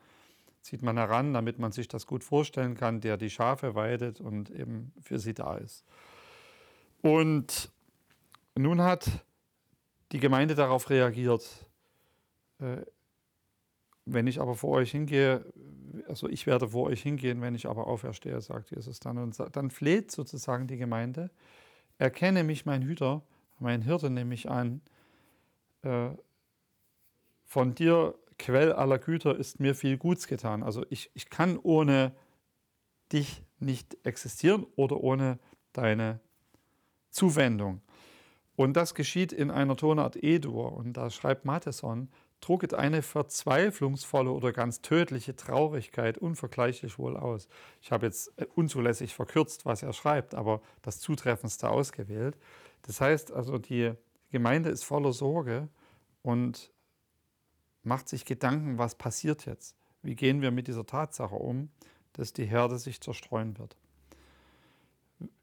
zieht man heran, damit man sich das gut vorstellen kann, der die Schafe weidet und eben für sie da ist. Und nun hat die Gemeinde darauf reagiert. Äh, wenn ich aber vor euch hingehe, also ich werde vor euch hingehen, wenn ich aber auferstehe, sagt Jesus dann. Und dann fleht sozusagen die Gemeinde, erkenne mich mein Hüter, mein Hirte nehme ich an, äh, von dir, Quell aller Güter, ist mir viel Guts getan. Also ich, ich kann ohne dich nicht existieren oder ohne deine Zuwendung. Und das geschieht in einer Tonart E-Dur. Und da schreibt Matheson, drucket eine verzweiflungsvolle oder ganz tödliche Traurigkeit unvergleichlich wohl aus. Ich habe jetzt äh, unzulässig verkürzt, was er schreibt, aber das Zutreffendste ausgewählt. Das heißt also, die Gemeinde ist voller Sorge und macht sich Gedanken, was passiert jetzt? Wie gehen wir mit dieser Tatsache um, dass die Herde sich zerstreuen wird?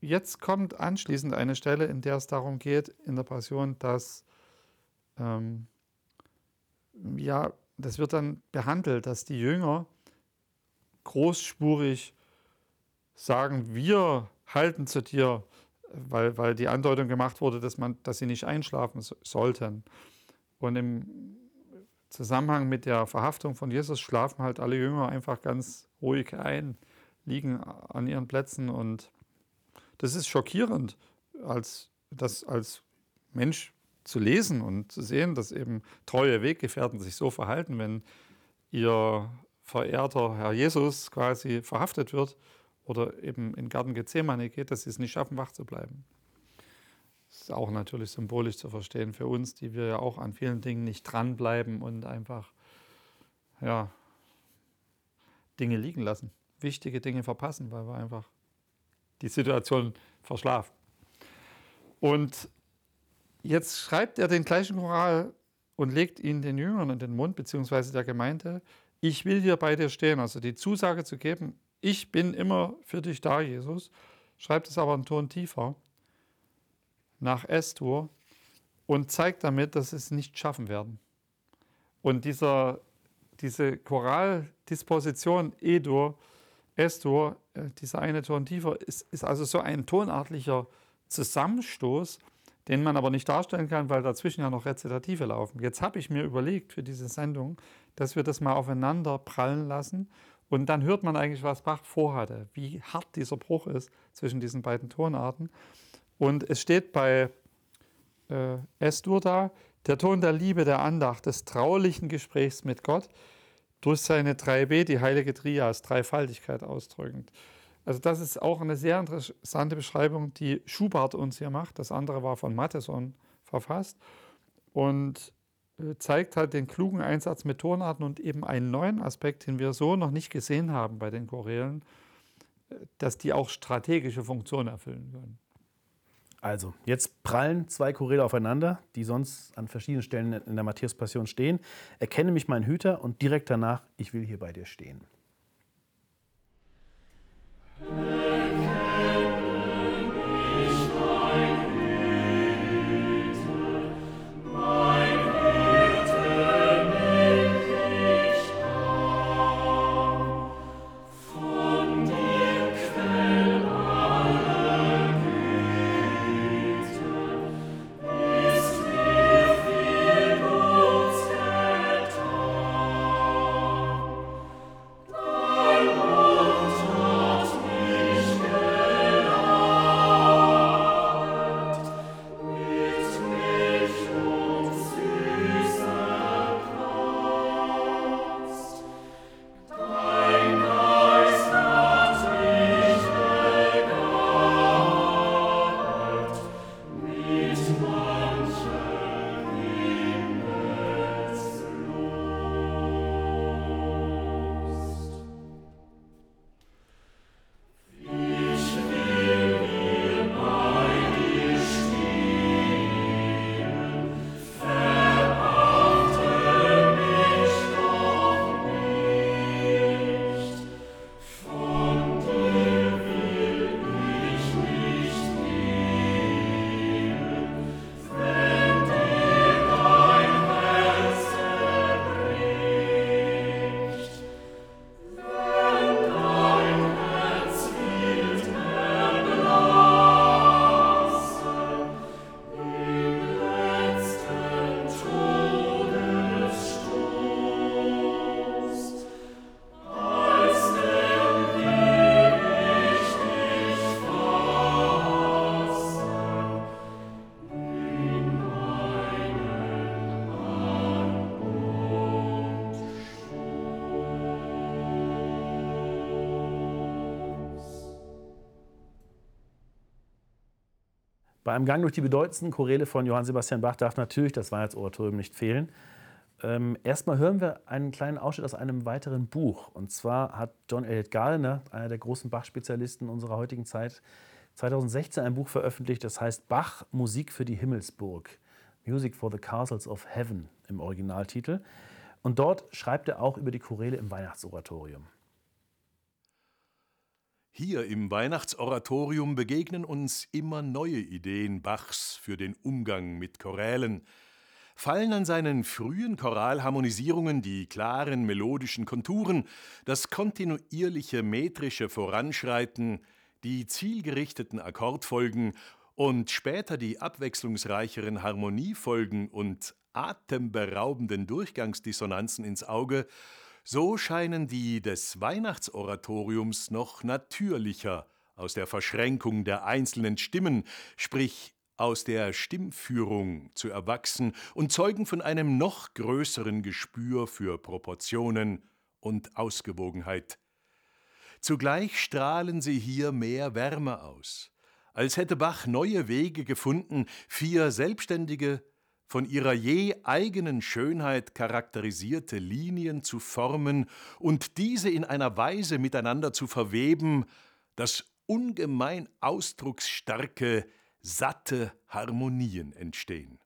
Jetzt kommt anschließend eine Stelle, in der es darum geht, in der Passion, dass ähm, ja, das wird dann behandelt, dass die Jünger großspurig sagen, wir halten zu dir, weil, weil die Andeutung gemacht wurde, dass, man, dass sie nicht einschlafen so, sollten. Und im Zusammenhang mit der Verhaftung von Jesus schlafen halt alle Jünger einfach ganz ruhig ein, liegen an ihren Plätzen und das ist schockierend, als das als Mensch zu lesen und zu sehen, dass eben treue Weggefährten sich so verhalten, wenn ihr verehrter Herr Jesus quasi verhaftet wird oder eben in Garten Gethsemane geht, dass sie es nicht schaffen, wach zu bleiben. Das ist auch natürlich symbolisch zu verstehen für uns, die wir ja auch an vielen Dingen nicht dranbleiben und einfach ja, Dinge liegen lassen, wichtige Dinge verpassen, weil wir einfach die Situation verschlafen. Und Jetzt schreibt er den gleichen Choral und legt ihn den Jüngern in den Mund, beziehungsweise der Gemeinde, ich will hier bei dir stehen. Also die Zusage zu geben, ich bin immer für dich da, Jesus. Schreibt es aber einen Ton tiefer, nach S-Dur, und zeigt damit, dass sie es nicht schaffen werden. Und dieser, diese Choraldisposition E-Dur S-Dur, äh, dieser eine Ton tiefer, ist, ist also so ein tonartlicher Zusammenstoß, den man aber nicht darstellen kann, weil dazwischen ja noch Rezitative laufen. Jetzt habe ich mir überlegt für diese Sendung, dass wir das mal aufeinander prallen lassen und dann hört man eigentlich, was Bach vorhatte, wie hart dieser Bruch ist zwischen diesen beiden Tonarten. Und es steht bei äh, S-Dur da, der Ton der Liebe, der Andacht, des traulichen Gesprächs mit Gott, durch seine 3b, die heilige Trias, Dreifaltigkeit ausdrückend. Also das ist auch eine sehr interessante Beschreibung, die Schubert uns hier macht. Das andere war von Matheson verfasst und äh, zeigt halt den klugen Einsatz mit Tonarten und eben einen neuen Aspekt, den wir so noch nicht gesehen haben bei den Chorälen, äh, dass die auch strategische Funktionen erfüllen können. Also, jetzt prallen zwei Choräle aufeinander, die sonst an verschiedenen Stellen in der Matthäus-Passion stehen. Erkenne mich mein Hüter und direkt danach, ich will hier bei dir stehen. Bei einem Gang durch die bedeutendsten Choräle von Johann Sebastian Bach darf natürlich das Weihnachtsoratorium nicht fehlen. Ähm, erstmal hören wir einen kleinen Ausschnitt aus einem weiteren Buch. Und zwar hat John Elliott Gardner, einer der großen Bach-Spezialisten unserer heutigen Zeit, 2016 ein Buch veröffentlicht, das heißt Bach Musik für die Himmelsburg. Music for the Castles of Heaven im Originaltitel. Und dort schreibt er auch über die Choräle im Weihnachtsoratorium. Hier im Weihnachtsoratorium begegnen uns immer neue Ideen Bachs für den Umgang mit Chorälen. Fallen an seinen frühen Choralharmonisierungen die klaren melodischen Konturen, das kontinuierliche metrische Voranschreiten, die zielgerichteten Akkordfolgen und später die abwechslungsreicheren Harmoniefolgen und atemberaubenden Durchgangsdissonanzen ins Auge, so scheinen die des Weihnachtsoratoriums noch natürlicher aus der Verschränkung der einzelnen Stimmen, sprich aus der Stimmführung zu erwachsen und zeugen von einem noch größeren Gespür für Proportionen und Ausgewogenheit. Zugleich strahlen sie hier mehr Wärme aus, als hätte Bach neue Wege gefunden, vier selbstständige, von ihrer je eigenen Schönheit charakterisierte Linien zu formen und diese in einer Weise miteinander zu verweben, dass ungemein ausdrucksstarke, satte Harmonien entstehen.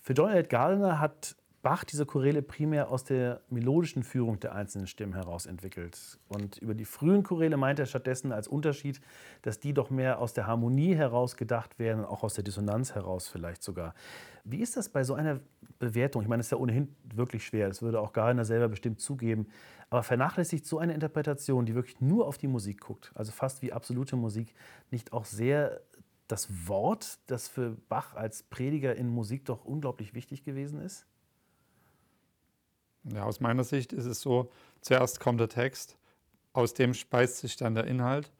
Für Donald Gardner hat Bach diese Choräle primär aus der melodischen Führung der einzelnen Stimmen heraus entwickelt. Und über die frühen Choräle meint er stattdessen als Unterschied, dass die doch mehr aus der Harmonie heraus gedacht werden, auch aus der Dissonanz heraus vielleicht sogar. Wie ist das bei so einer Bewertung? Ich meine, es ist ja ohnehin wirklich schwer, das würde auch Gardner selber bestimmt zugeben. Aber vernachlässigt so eine Interpretation, die wirklich nur auf die Musik guckt, also fast wie absolute Musik, nicht auch sehr das Wort, das für Bach als Prediger in Musik doch unglaublich wichtig gewesen ist? Ja, aus meiner Sicht ist es so, zuerst kommt der Text, aus dem speist sich dann der Inhalt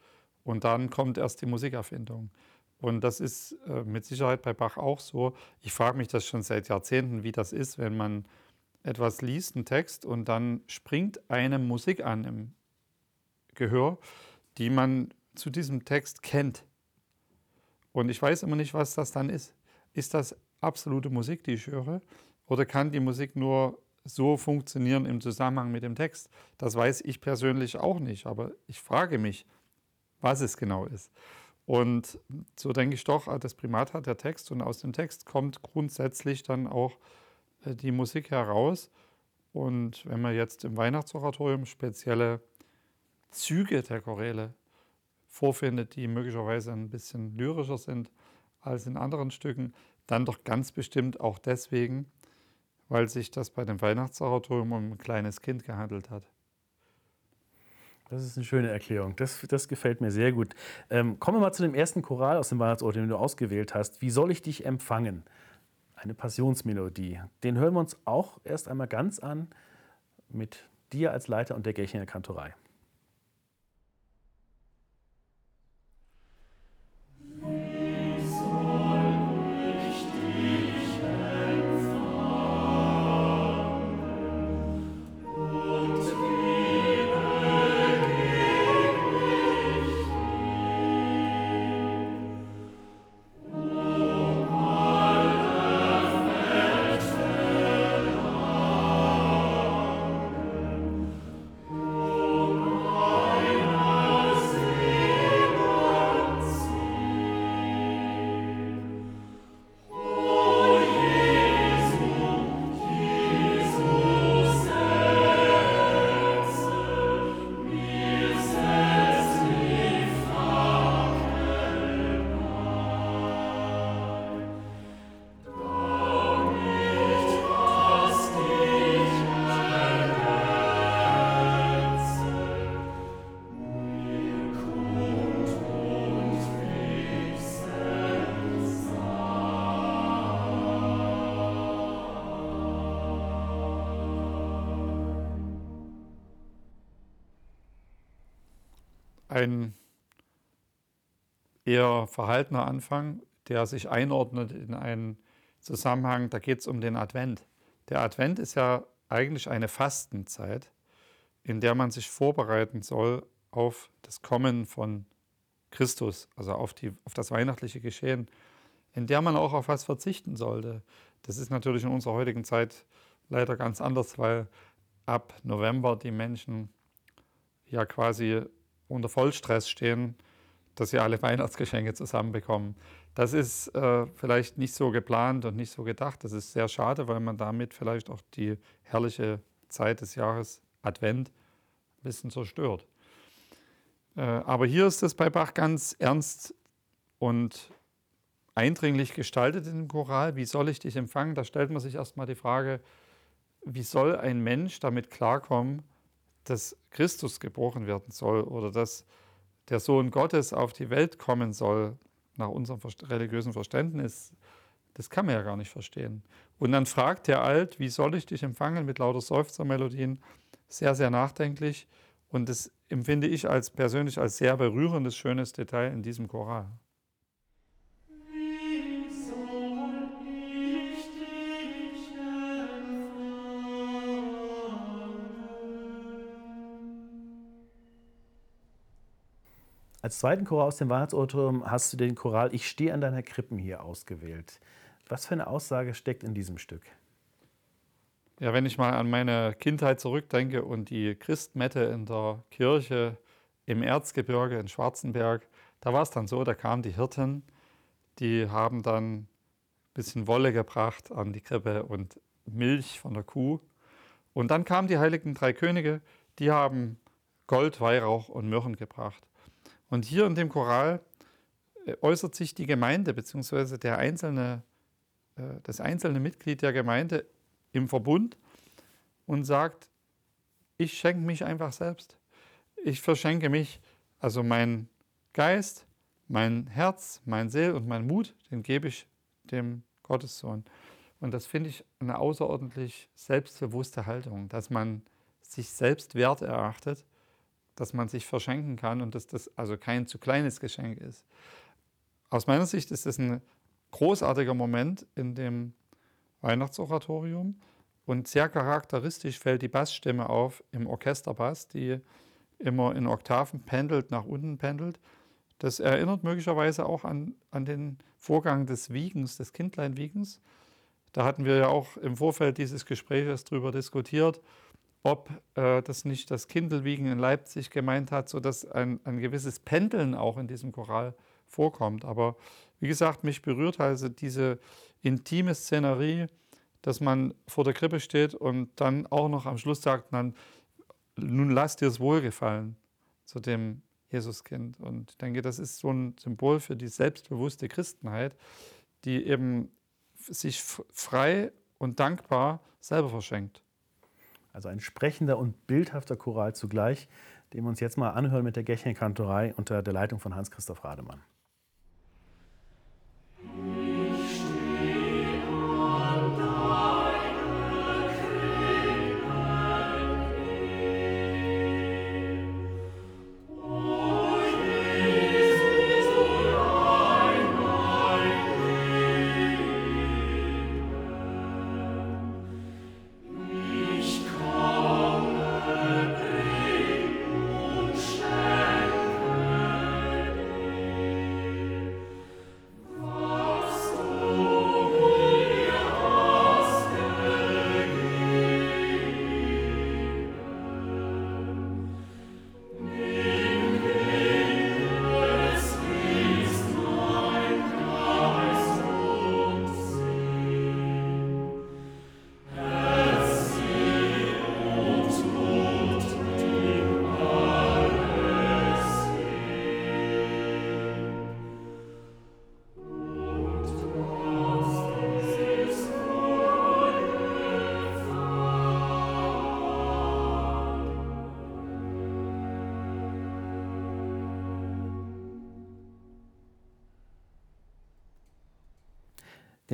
und dann kommt erst die Musikerfindung. Und das ist äh, mit Sicherheit bei Bach auch so. Ich frage mich das schon seit Jahrzehnten, wie das ist, wenn man etwas liest, einen Text, und dann springt eine Musik an im Gehör, die man zu diesem Text kennt. Und ich weiß immer nicht, was das dann ist. Ist das absolute Musik, die ich höre? Oder kann die Musik nur so funktionieren im Zusammenhang mit dem Text. Das weiß ich persönlich auch nicht, aber ich frage mich, was es genau ist. Und so denke ich doch, das Primat hat der Text und aus dem Text kommt grundsätzlich dann auch äh, die Musik heraus. Und wenn man jetzt im Weihnachtsoratorium spezielle Züge der Choräle vorfindet, die möglicherweise ein bisschen lyrischer sind als in anderen Stücken, dann doch ganz bestimmt auch deswegen, weil sich das bei dem Weihnachtsoratorium um ein kleines Kind gehandelt hat. Das ist eine schöne Erklärung. Das, das gefällt mir sehr gut. Ähm, kommen wir mal zu dem ersten Choral aus dem Weihnachtsort, den du ausgewählt hast. Wie soll ich dich empfangen? Eine Passionsmelodie. Den hören wir uns auch erst einmal ganz an mit dir als Leiter und der Gärchener Kantorei. Ein eher verhaltener Anfang, der sich einordnet in einen Zusammenhang, da geht es um den Advent. Der Advent ist ja eigentlich eine Fastenzeit, in der man sich vorbereiten soll auf das Kommen von Christus, also auf, die, auf das weihnachtliche Geschehen, in der man auch auf was verzichten sollte. Das ist natürlich in unserer heutigen Zeit leider ganz anders, weil ab November die Menschen ja quasi unter Vollstress stehen, dass sie alle Weihnachtsgeschenke zusammenbekommen. Das ist äh, vielleicht nicht so geplant und nicht so gedacht. Das ist sehr schade, weil man damit vielleicht auch die herrliche Zeit des Jahres Advent ein bisschen zerstört. Äh, aber hier ist es bei Bach ganz ernst und eindringlich gestaltet in dem Choral. Wie soll ich dich empfangen? Da stellt man sich erstmal die Frage, wie soll ein Mensch damit klarkommen, dass Christus gebrochen werden soll oder dass der Sohn Gottes auf die Welt kommen soll, nach unserem religiösen Verständnis, das kann man ja gar nicht verstehen. Und dann fragt der Alt, wie soll ich dich empfangen mit lauter Seufzermelodien, sehr, sehr nachdenklich. Und das empfinde ich als persönlich als sehr berührendes, schönes Detail in diesem Choral. Als zweiten Choral aus dem Weihnachtsoratorium hast du den Choral Ich stehe an deiner Krippen hier ausgewählt. Was für eine Aussage steckt in diesem Stück? Ja, wenn ich mal an meine Kindheit zurückdenke und die Christmette in der Kirche im Erzgebirge in Schwarzenberg, da war es dann so, da kamen die Hirten, die haben dann ein bisschen Wolle gebracht an die Krippe und Milch von der Kuh. Und dann kamen die heiligen drei Könige, die haben Gold, Weihrauch und Myrrhen gebracht. Und hier in dem Choral äh, äußert sich die Gemeinde bzw. Der einzelne, äh, das einzelne Mitglied der Gemeinde im Verbund und sagt, ich schenke mich einfach selbst. Ich verschenke mich, also mein Geist, mein Herz, mein Seel und mein Mut, den gebe ich dem Gottessohn. Und das finde ich eine außerordentlich selbstbewusste Haltung, dass man sich selbst wert erachtet, dass man sich verschenken kann und dass das also kein zu kleines Geschenk ist. Aus meiner Sicht ist das ein großartiger Moment in dem Weihnachtsoratorium und sehr charakteristisch fällt die Bassstimme auf im Orchesterbass, die immer in Oktaven pendelt, nach unten pendelt. Das erinnert möglicherweise auch an, an den Vorgang des Wiegens, des Kindleinwiegens. Da hatten wir ja auch im Vorfeld dieses Gespräches darüber diskutiert, ob äh, das nicht das Kindelwiegen in Leipzig gemeint hat, sodass ein, ein gewisses Pendeln auch in diesem Choral vorkommt. Aber wie gesagt, mich berührt also diese intime Szenerie, dass man vor der Krippe steht und dann auch noch am Schluss sagt, man, nun lass dir es wohlgefallen zu dem Jesuskind. Und ich denke, das ist so ein Symbol für die selbstbewusste Christenheit, die eben sich frei und dankbar selber verschenkt. Also ein sprechender und bildhafter Choral zugleich, den wir uns jetzt mal anhören mit der Gächenkantorei unter der Leitung von Hans-Christoph Rademann.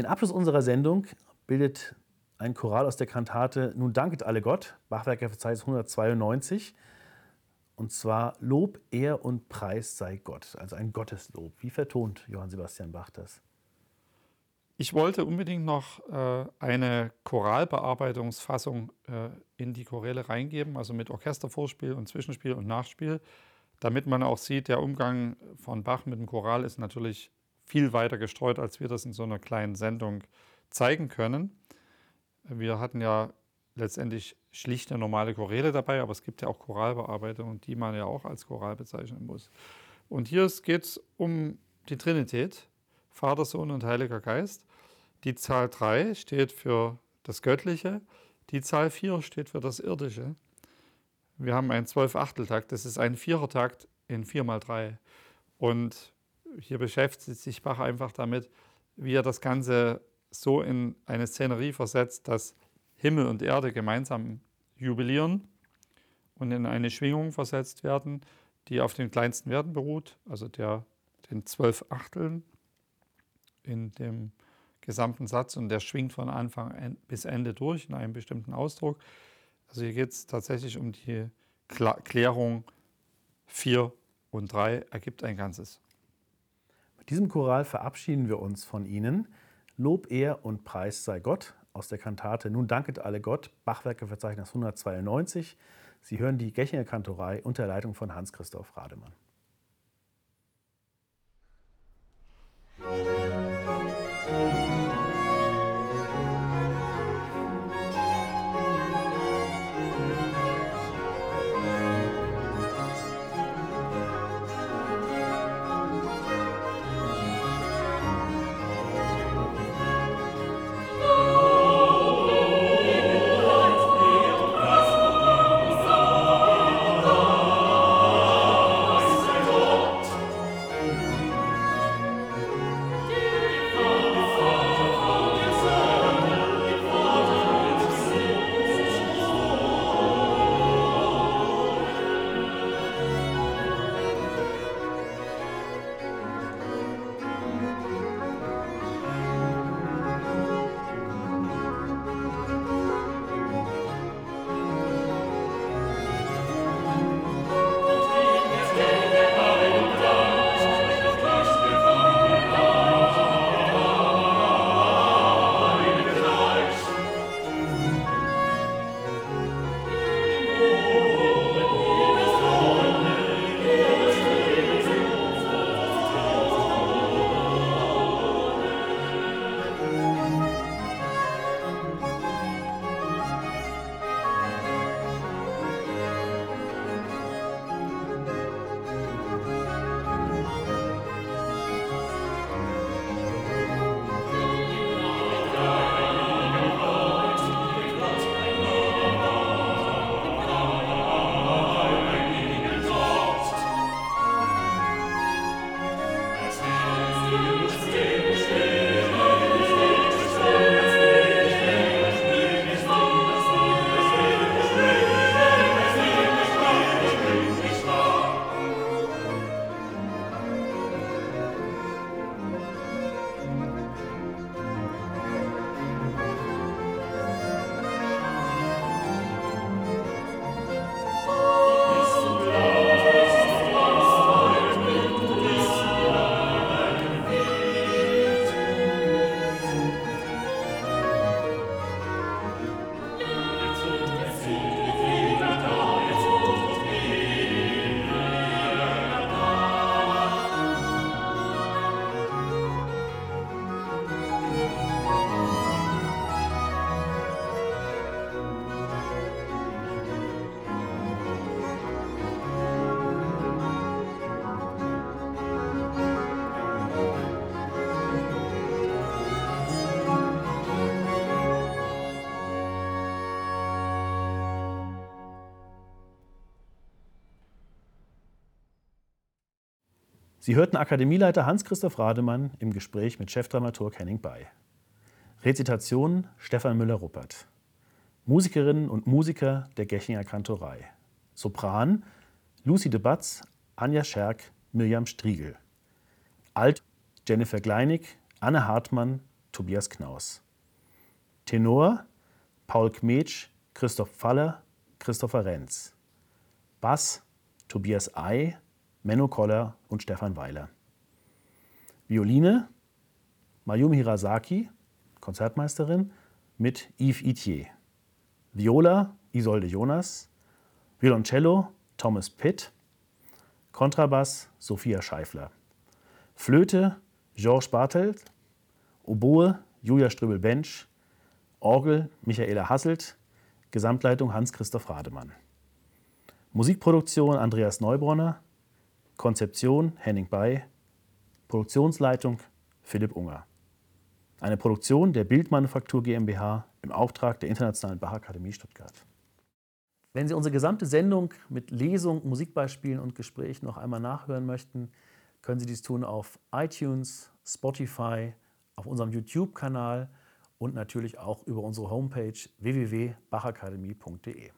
Den Abschluss unserer Sendung bildet ein Choral aus der Kantate Nun danket alle Gott, Bachwerker Verzeichnis 192. Und zwar Lob, Ehr und Preis sei Gott, also ein Gotteslob. Wie vertont Johann Sebastian Bach das? Ich wollte unbedingt noch äh, eine Choralbearbeitungsfassung äh, in die Choräle reingeben, also mit Orchestervorspiel und Zwischenspiel und Nachspiel, damit man auch sieht, der Umgang von Bach mit dem Choral ist natürlich viel weiter gestreut, als wir das in so einer kleinen Sendung zeigen können. Wir hatten ja letztendlich schlichte normale Choräle dabei, aber es gibt ja auch Choralbearbeitungen, die man ja auch als Choral bezeichnen muss. Und hier geht es um die Trinität, Vater, Sohn und Heiliger Geist. Die Zahl 3 steht für das Göttliche, die Zahl 4 steht für das Irdische. Wir haben einen Zwölf-Achteltakt, das ist ein Vierertakt in 4 mal 3. Und hier beschäftigt sich Bach einfach damit, wie er das Ganze so in eine Szenerie versetzt, dass Himmel und Erde gemeinsam jubilieren und in eine Schwingung versetzt werden, die auf den kleinsten Werten beruht, also der, den zwölf Achteln in dem gesamten Satz und der schwingt von Anfang bis Ende durch in einem bestimmten Ausdruck. Also hier geht es tatsächlich um die Klärung 4 und 3 ergibt ein Ganzes diesem Choral verabschieden wir uns von Ihnen. Lob, Ehr und Preis sei Gott aus der Kantate Nun danket alle Gott, Bachwerkeverzeichnis 192. Sie hören die Gechinger Kantorei unter Leitung von Hans-Christoph Rademann. Sie hörten Akademieleiter Hans-Christoph Rademann im Gespräch mit Chefdramaturg Henning Bay. Rezitation Stefan Müller-Ruppert. Musikerinnen und Musiker der Gechinger Kantorei. Sopran Lucy de Batz, Anja Scherk, Mirjam Striegel. Alt Jennifer Kleinig, Anne Hartmann, Tobias Knaus. Tenor Paul Kmetsch, Christoph Faller, Christopher Renz. Bass Tobias Ei, Menno Koller und Stefan Weiler. Violine Mayumi Hirasaki, Konzertmeisterin, mit Yves Itier. Viola Isolde Jonas. Violoncello Thomas Pitt. Kontrabass Sophia Scheifler. Flöte Georges Bartelt. Oboe Julia Strübel-Bensch. Orgel Michaela Hasselt. Gesamtleitung Hans-Christoph Rademann. Musikproduktion Andreas Neubronner. Konzeption Henning Bay. Produktionsleitung Philipp Unger. Eine Produktion der Bildmanufaktur GmbH im Auftrag der Internationalen Bachakademie Stuttgart. Wenn Sie unsere gesamte Sendung mit Lesung, Musikbeispielen und Gesprächen noch einmal nachhören möchten, können Sie dies tun auf iTunes, Spotify, auf unserem YouTube-Kanal und natürlich auch über unsere Homepage www.bachakademie.de.